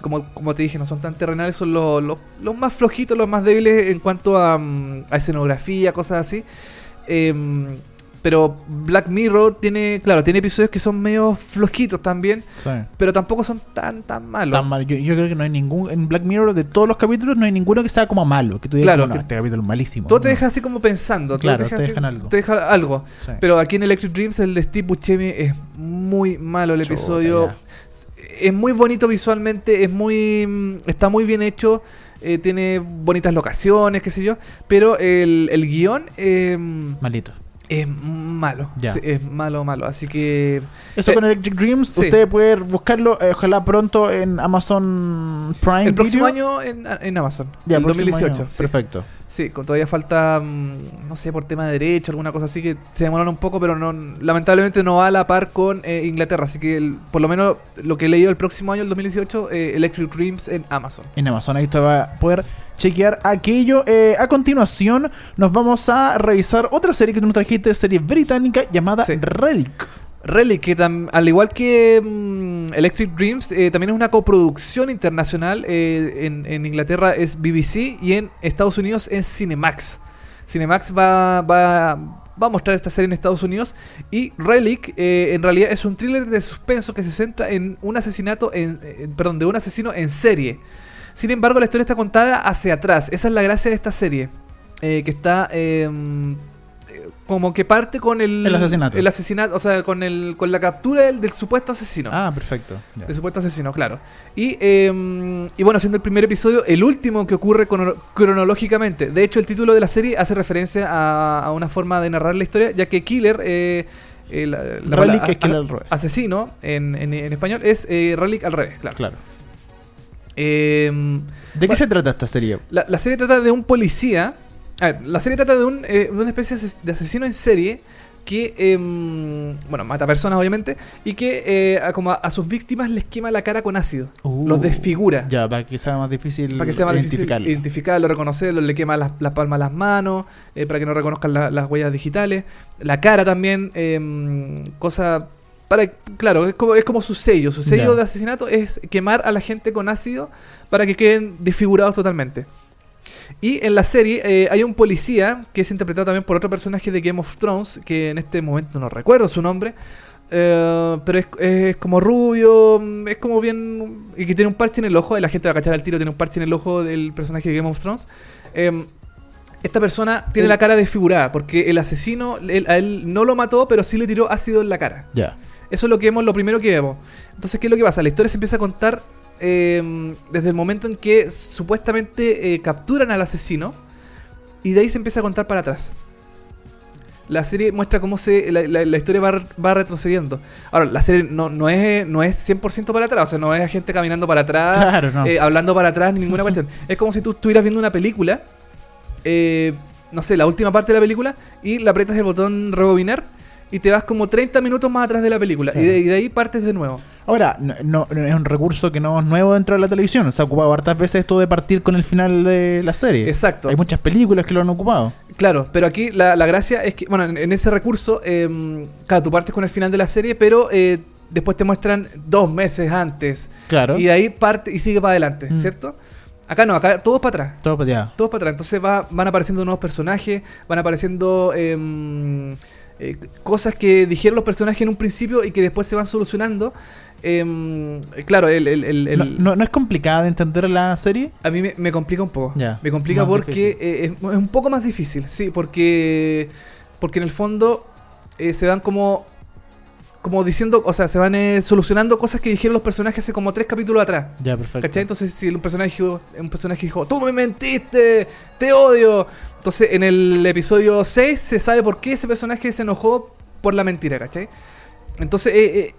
como, como te dije, no son tan terrenales, son los, los, los más flojitos, los más débiles en cuanto a, mm, a escenografía, cosas así. Em, pero Black Mirror tiene, claro, tiene episodios que son medio flojitos también, Sí. pero tampoco son tan, tan malos. Tan mal. Yo, yo creo que no hay ningún. En Black Mirror, de todos los capítulos, no hay ninguno que sea como malo. Que tú digas, Claro, como, no, que- este capítulo es malísimo. Todo te deja así como pensando. Claro, deja te así- dejan algo. Te deja algo. Sí. Pero aquí en Electric Dreams, el de Steve Buscemi es muy malo el Chuta, episodio. ya. Es muy bonito visualmente, es muy mm, está muy bien hecho, eh, tiene bonitas locaciones, qué sé yo. Pero el, el guion eh, Malito. Es malo. Ya. Sí, es malo, malo. Así que Eso Eh, con Electric Dreams, sí. usted puede buscarlo, eh, ojalá pronto en Amazon Prime. el próximo Video. año en, en Amazon. Ya, el próximo 2018. año. sí. Perfecto. Sí, con- todavía falta, mm, no sé, por tema de derecho, alguna cosa así que se demoraron un poco, pero no, lamentablemente no va a la par con eh, Inglaterra. Así que el- por lo menos lo que he leído el próximo año, el 2018, eh, Electric Dreams en Amazon. En Amazon, ahí usted va a poder chequear aquello. Eh, a continuación, nos vamos a revisar otra serie que nos trajiste, serie británica llamada Sí. Relic. Relic, que tam- al igual que mm, Electric Dreams, eh, también es una coproducción internacional. eh, en, en Inglaterra es BBC y en Estados Unidos es Cinemax. Cinemax va, va, va a mostrar esta serie en Estados Unidos. Y Relic, eh, en realidad, es un thriller de suspenso que se centra en un asesinato, en, perdón, de un asesino en serie. Sin embargo, la historia está contada hacia atrás. Esa es la gracia de esta serie. eh, que está eh, eh, como que parte con el, El asesinato. el asesinato, o sea, con, el, con la captura del, del supuesto asesino. Ah, perfecto. Ya. Del supuesto asesino, claro. Y, eh, y bueno, siendo el primer episodio, el último que ocurre crono- cronológicamente. De hecho, el título de la serie hace referencia a, a una forma de narrar la historia, ya que Killer, eh, eh, la- la- la- es Killer a- al revés. asesino en, en- en español, es eh, Relic al revés, claro. Claro. Eh, ¿De qué Bueno. se trata esta serie? la, la serie trata de un policía. A ver, la serie trata de, un, eh, una especie de ases- de asesino en serie que, em, bueno, mata personas obviamente y que eh, a, como a, a sus víctimas les quema la cara con ácido. Uh, los desfigura. Ya, para que sea más difícil Para que sea más difícil identificarlo. identificarlo, reconocerlo, le quema las, las palmas a las manos, eh, para que no reconozcan la- las huellas digitales. La cara también, em, cosa... Para, claro, es como, es como su sello. Su sello de asesinato es quemar a la gente con ácido para que queden desfigurados totalmente. Y en la serie eh, hay un policía que es interpretado también por otro personaje de Game of Thrones, que en este momento no recuerdo su nombre, eh, pero es, es como rubio, mm, es como bien... y que tiene un parche en el ojo, y la gente va a cachar al tiro, tiene un parche en el ojo del personaje de Game of Thrones. Eh, esta persona tiene la cara desfigurada, porque el asesino él- a él no lo mató, pero sí le tiró ácido en la cara. Ya. Eso es lo que vemos, lo primero que vemos. Entonces, ¿qué es lo que pasa? La historia se empieza a contar eh, desde el momento en que supuestamente eh, capturan al asesino y de ahí se empieza a contar para atrás. La serie muestra cómo se la, la- la historia va, va retrocediendo. Ahora, la serie no, no es no es 100% para atrás, o sea, no es gente caminando para atrás, Claro, no. eh, hablando para atrás, ni ninguna cuestión. Es como si tú estuvieras viendo una película, eh, no sé, la última parte de la película, y le aprietas el botón rebobinar y te vas como 30 minutos más atrás de la película. Y, de, y de ahí partes de nuevo. Ahora, no, no- no es un recurso que no es nuevo dentro de la televisión. Se ha ocupado hartas veces esto de partir con el final de la serie. Exacto. Hay muchas películas que lo han ocupado. Claro, pero aquí la, la gracia es que, bueno, en, en ese recurso, eh, claro, tú partes con el final de la serie, pero eh, después te muestran dos meses antes. Claro. Y de ahí parte y sigue para adelante, Mm. ¿cierto? Acá no, acá todo es para atrás. Todo para allá. Todos para atrás. Entonces va- van apareciendo nuevos personajes, van apareciendo em, eh, cosas que dijeron los personajes en un principio y que después se van solucionando. Em, claro, el, el- el- el- no, no- no es complicada de entender la serie? a mí me, me complica un poco. Me complica más porque eh, es, es un poco más difícil, sí, porque porque en el fondo eh, se van como como diciendo, o sea, se van eh, solucionando cosas que dijeron los personajes hace como tres capítulos atrás. Ya, perfecto. ¿Cachai? Entonces, si un personaje, un personaje dijo, tú me mentiste, te odio. Entonces, en el episodio 6 se sabe por qué ese personaje se enojó por la mentira, ¿cachai? Entonces, eh, eh,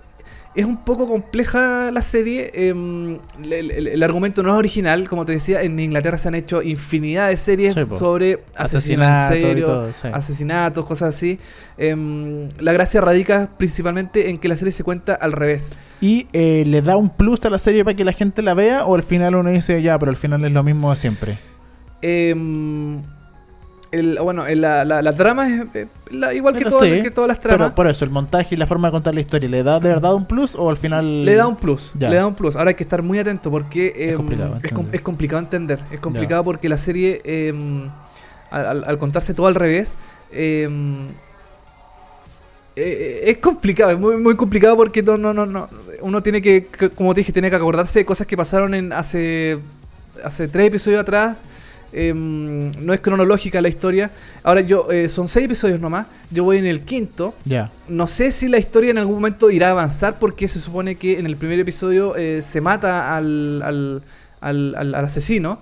es un poco compleja la serie. em, el, el- el argumento no es original, como te decía. En Inglaterra se han hecho infinidad de series Sí, sobre asesinatos Asesinato sí. asesinatos, cosas así. Em, la gracia radica principalmente en que la serie se cuenta al revés. ¿Y eh, le da un plus a la serie para que la gente la vea? ¿O al final uno dice, ya, pero al final es lo mismo de siempre? Em, el- bueno, el- la, la- la trama es eh, la- igual que, Pero todas- sí, que todas las Pero tramas. por eso, el montaje y la forma de contar la historia, ¿le da de verdad un plus o al final...? Le da un plus, Ya. le da un plus. Ahora hay que estar muy atento porque em, complicado es, com- es complicado entender. Es complicado porque la serie, em, al, contarse todo al revés, em, eh, es complicado, es muy, muy complicado porque no, no, no, no. Uno tiene que, que- como te dije, tiene que acordarse de cosas que pasaron en hace, hace tres episodios atrás. Em, no es cronológica la historia. Ahora yo, eh, son seis episodios nomás. Yo voy en el quinto. Ya. No sé si la historia en algún momento irá a avanzar porque se supone que en el primer episodio eh, se mata al, al, al- al- al asesino,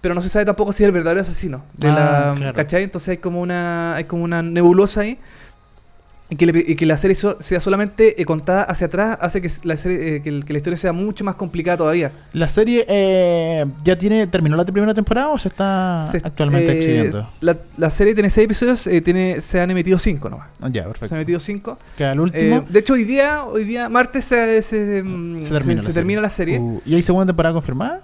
pero no se sabe tampoco si es el verdadero asesino. De Ah, la, claro. ¿Cachai? Entonces hay como una, hay como una nebulosa ahí. Y que, le- y que la serie so- sea solamente eh, contada hacia atrás hace que la, serie, eh, que, el- que la historia sea mucho más complicada todavía. ¿La serie eh, ya tiene terminó la primera temporada o se está Se- actualmente exhibiendo? La, la serie tiene seis episodios, tiene, se han emitido cinco nomás. Ah, ya, Se han perfecto. emitido cinco. Queda el último. De hecho, hoy día, hoy día martes se, se, termina se la termina la serie. Uh, ¿Y hay segunda temporada confirmada?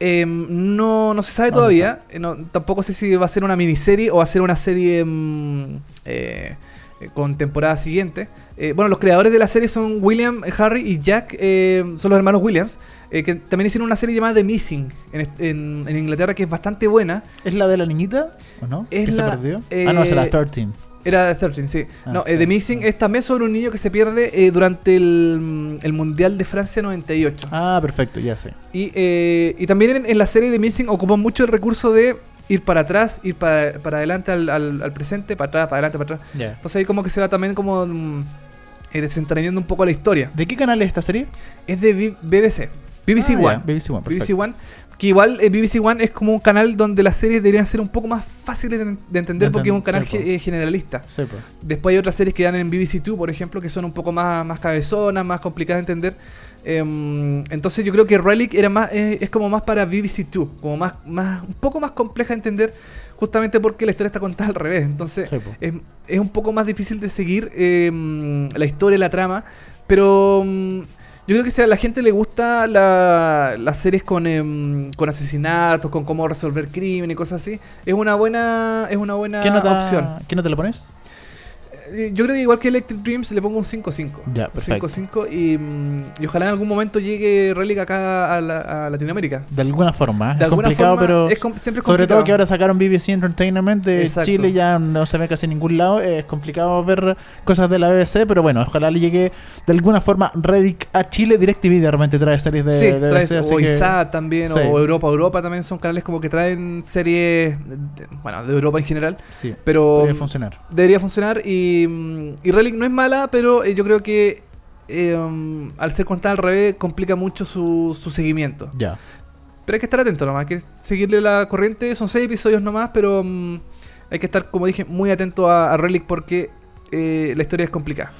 Eh, no, no se sabe No todavía. Eh, no, tampoco sé si va a ser una miniserie o va a ser una serie mm, eh, eh, con temporada siguiente. Eh, bueno, los creadores de la serie son William, eh, Harry y Jack, eh, son los hermanos Williams, que también hicieron una serie llamada The Missing en, en- en Inglaterra que es bastante buena. ¿Es la de la niñita? ¿O no? Es ¿Que la- se perdió? ah, no, es la 13. Era 13, sí. Ah, no, sí, The Missing sí. es también sobre un niño que se pierde eh, durante el, mm, el Mundial de Francia 98. Ah, perfecto, ya sé. Y, eh, y también en, en la serie de Missing ocupan mucho el recurso de ir para atrás, ir para, para adelante al, al- al presente, para atrás, para adelante, para atrás. Ya. Entonces ahí como que se va también como mm, eh, desentrañando un poco la historia. ¿De qué canal es esta serie? Es de B- BBC, BBC Ah, One. BBC One, BBC perfecto. One. Que igual eh, BBC One es como un canal donde las series deberían ser un poco más fáciles de, de entender De porque es un canal ge- eh, generalista. Después hay otras series que dan en BBC Two, por ejemplo, que son un poco más, más cabezonas, más complicadas de entender. Em, entonces yo creo que Relic era más, eh, es como más para BBC Two, como más, más, un poco más compleja de entender, justamente porque la historia está contada al revés. Entonces Sí, es, es un poco más difícil de seguir em, la historia, la trama, pero em, yo creo que si a la gente le gusta la- las series con, em, con asesinatos, con cómo resolver crimen y cosas así, es una buena, es una buena ¿Qué nota, opción. ¿Qué nota le pones? Eh, Yo creo que igual que Electric Dreams le pongo un 5-5. Ya, perfecto. 5-5 y, mm, y ojalá en algún momento llegue Relic acá a, la- a Latinoamérica. De alguna forma. De es alguna complicado, forma, pero. es com- siempre es Sobre todo complicado. que ahora sacaron BBC Entertainment de Exacto. Chile, ya no se ve casi en ningún lado. Es complicado ver cosas de la BBC, pero bueno, ojalá le llegue de alguna forma Relic a Chile. DirecTV de repente trae series de, Sí, de traes, BBC, así o que- ISAT también, Sí. o Europa, Europa también son canales como que traen series, de- bueno, de Europa en general, Sí, pero mm, funcionar. debería funcionar y, mm, y Relic no es mala, pero eh, yo creo que eh, mm, al ser contada al revés complica mucho su, su seguimiento. Ya. Pero hay que estar atento nomás, hay que seguirle la corriente. Son seis episodios nomás, pero mm, hay que estar, como dije, muy atento a, a Relic porque eh, la historia es complicada.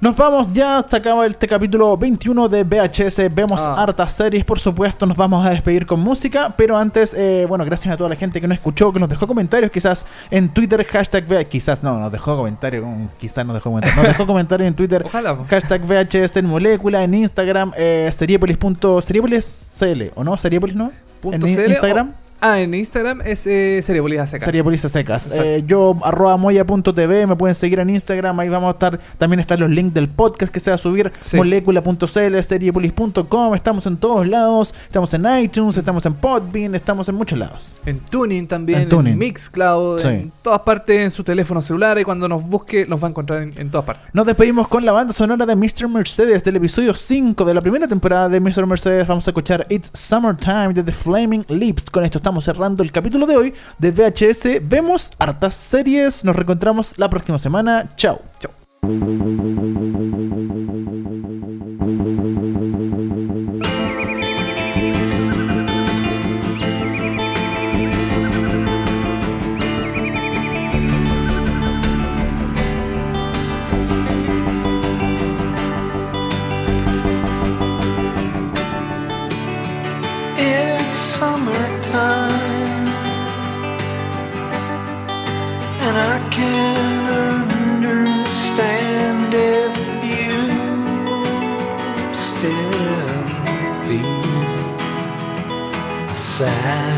Nos vamos ya, se acaba este capítulo 21 de VHS. Vemos Ah. hartas series, por supuesto. Nos vamos a despedir con música. Pero antes, eh, bueno, gracias a toda la gente que nos escuchó, que nos dejó comentarios, quizás en Twitter, hashtag VHS. Quizás no, nos dejó comentarios, mm, quizás nos dejó comentarios. Nos dejó comentarios en Twitter. Ojalá. Hashtag VHS en molécula, en Instagram, eh, seriepolis. punto- seriepolis CL, ¿o no? Seriepolis, ¿no? Punto en CL Instagram. Ah, en Instagram es eh, Seriepolis secas. Sería Policías Secas. Eh, yo, arroba moya.tv, me pueden seguir en Instagram. Ahí vamos a estar. También están los links del podcast que se va a subir. Sí. Molecula.cl, seriepolis.com. Estamos en todos lados. Estamos en iTunes, estamos en Podbean, estamos en muchos lados. En Tuning también, En en, Tuning. Mixcloud, Sí. en todas partes, en su teléfono celular. Y cuando nos busque, nos va a encontrar en, en todas partes. Nos despedimos con la banda sonora de Mr. Mercedes del episodio 5 de la primera temporada de Mr. Mercedes. Vamos a escuchar It's Summertime de The Flaming Lips. Con esto estamos cerrando el capítulo de hoy de VHS. Vemos hartas series. Nos reencontramos la próxima semana. Chao. Chao. Can understand if you still feel sad.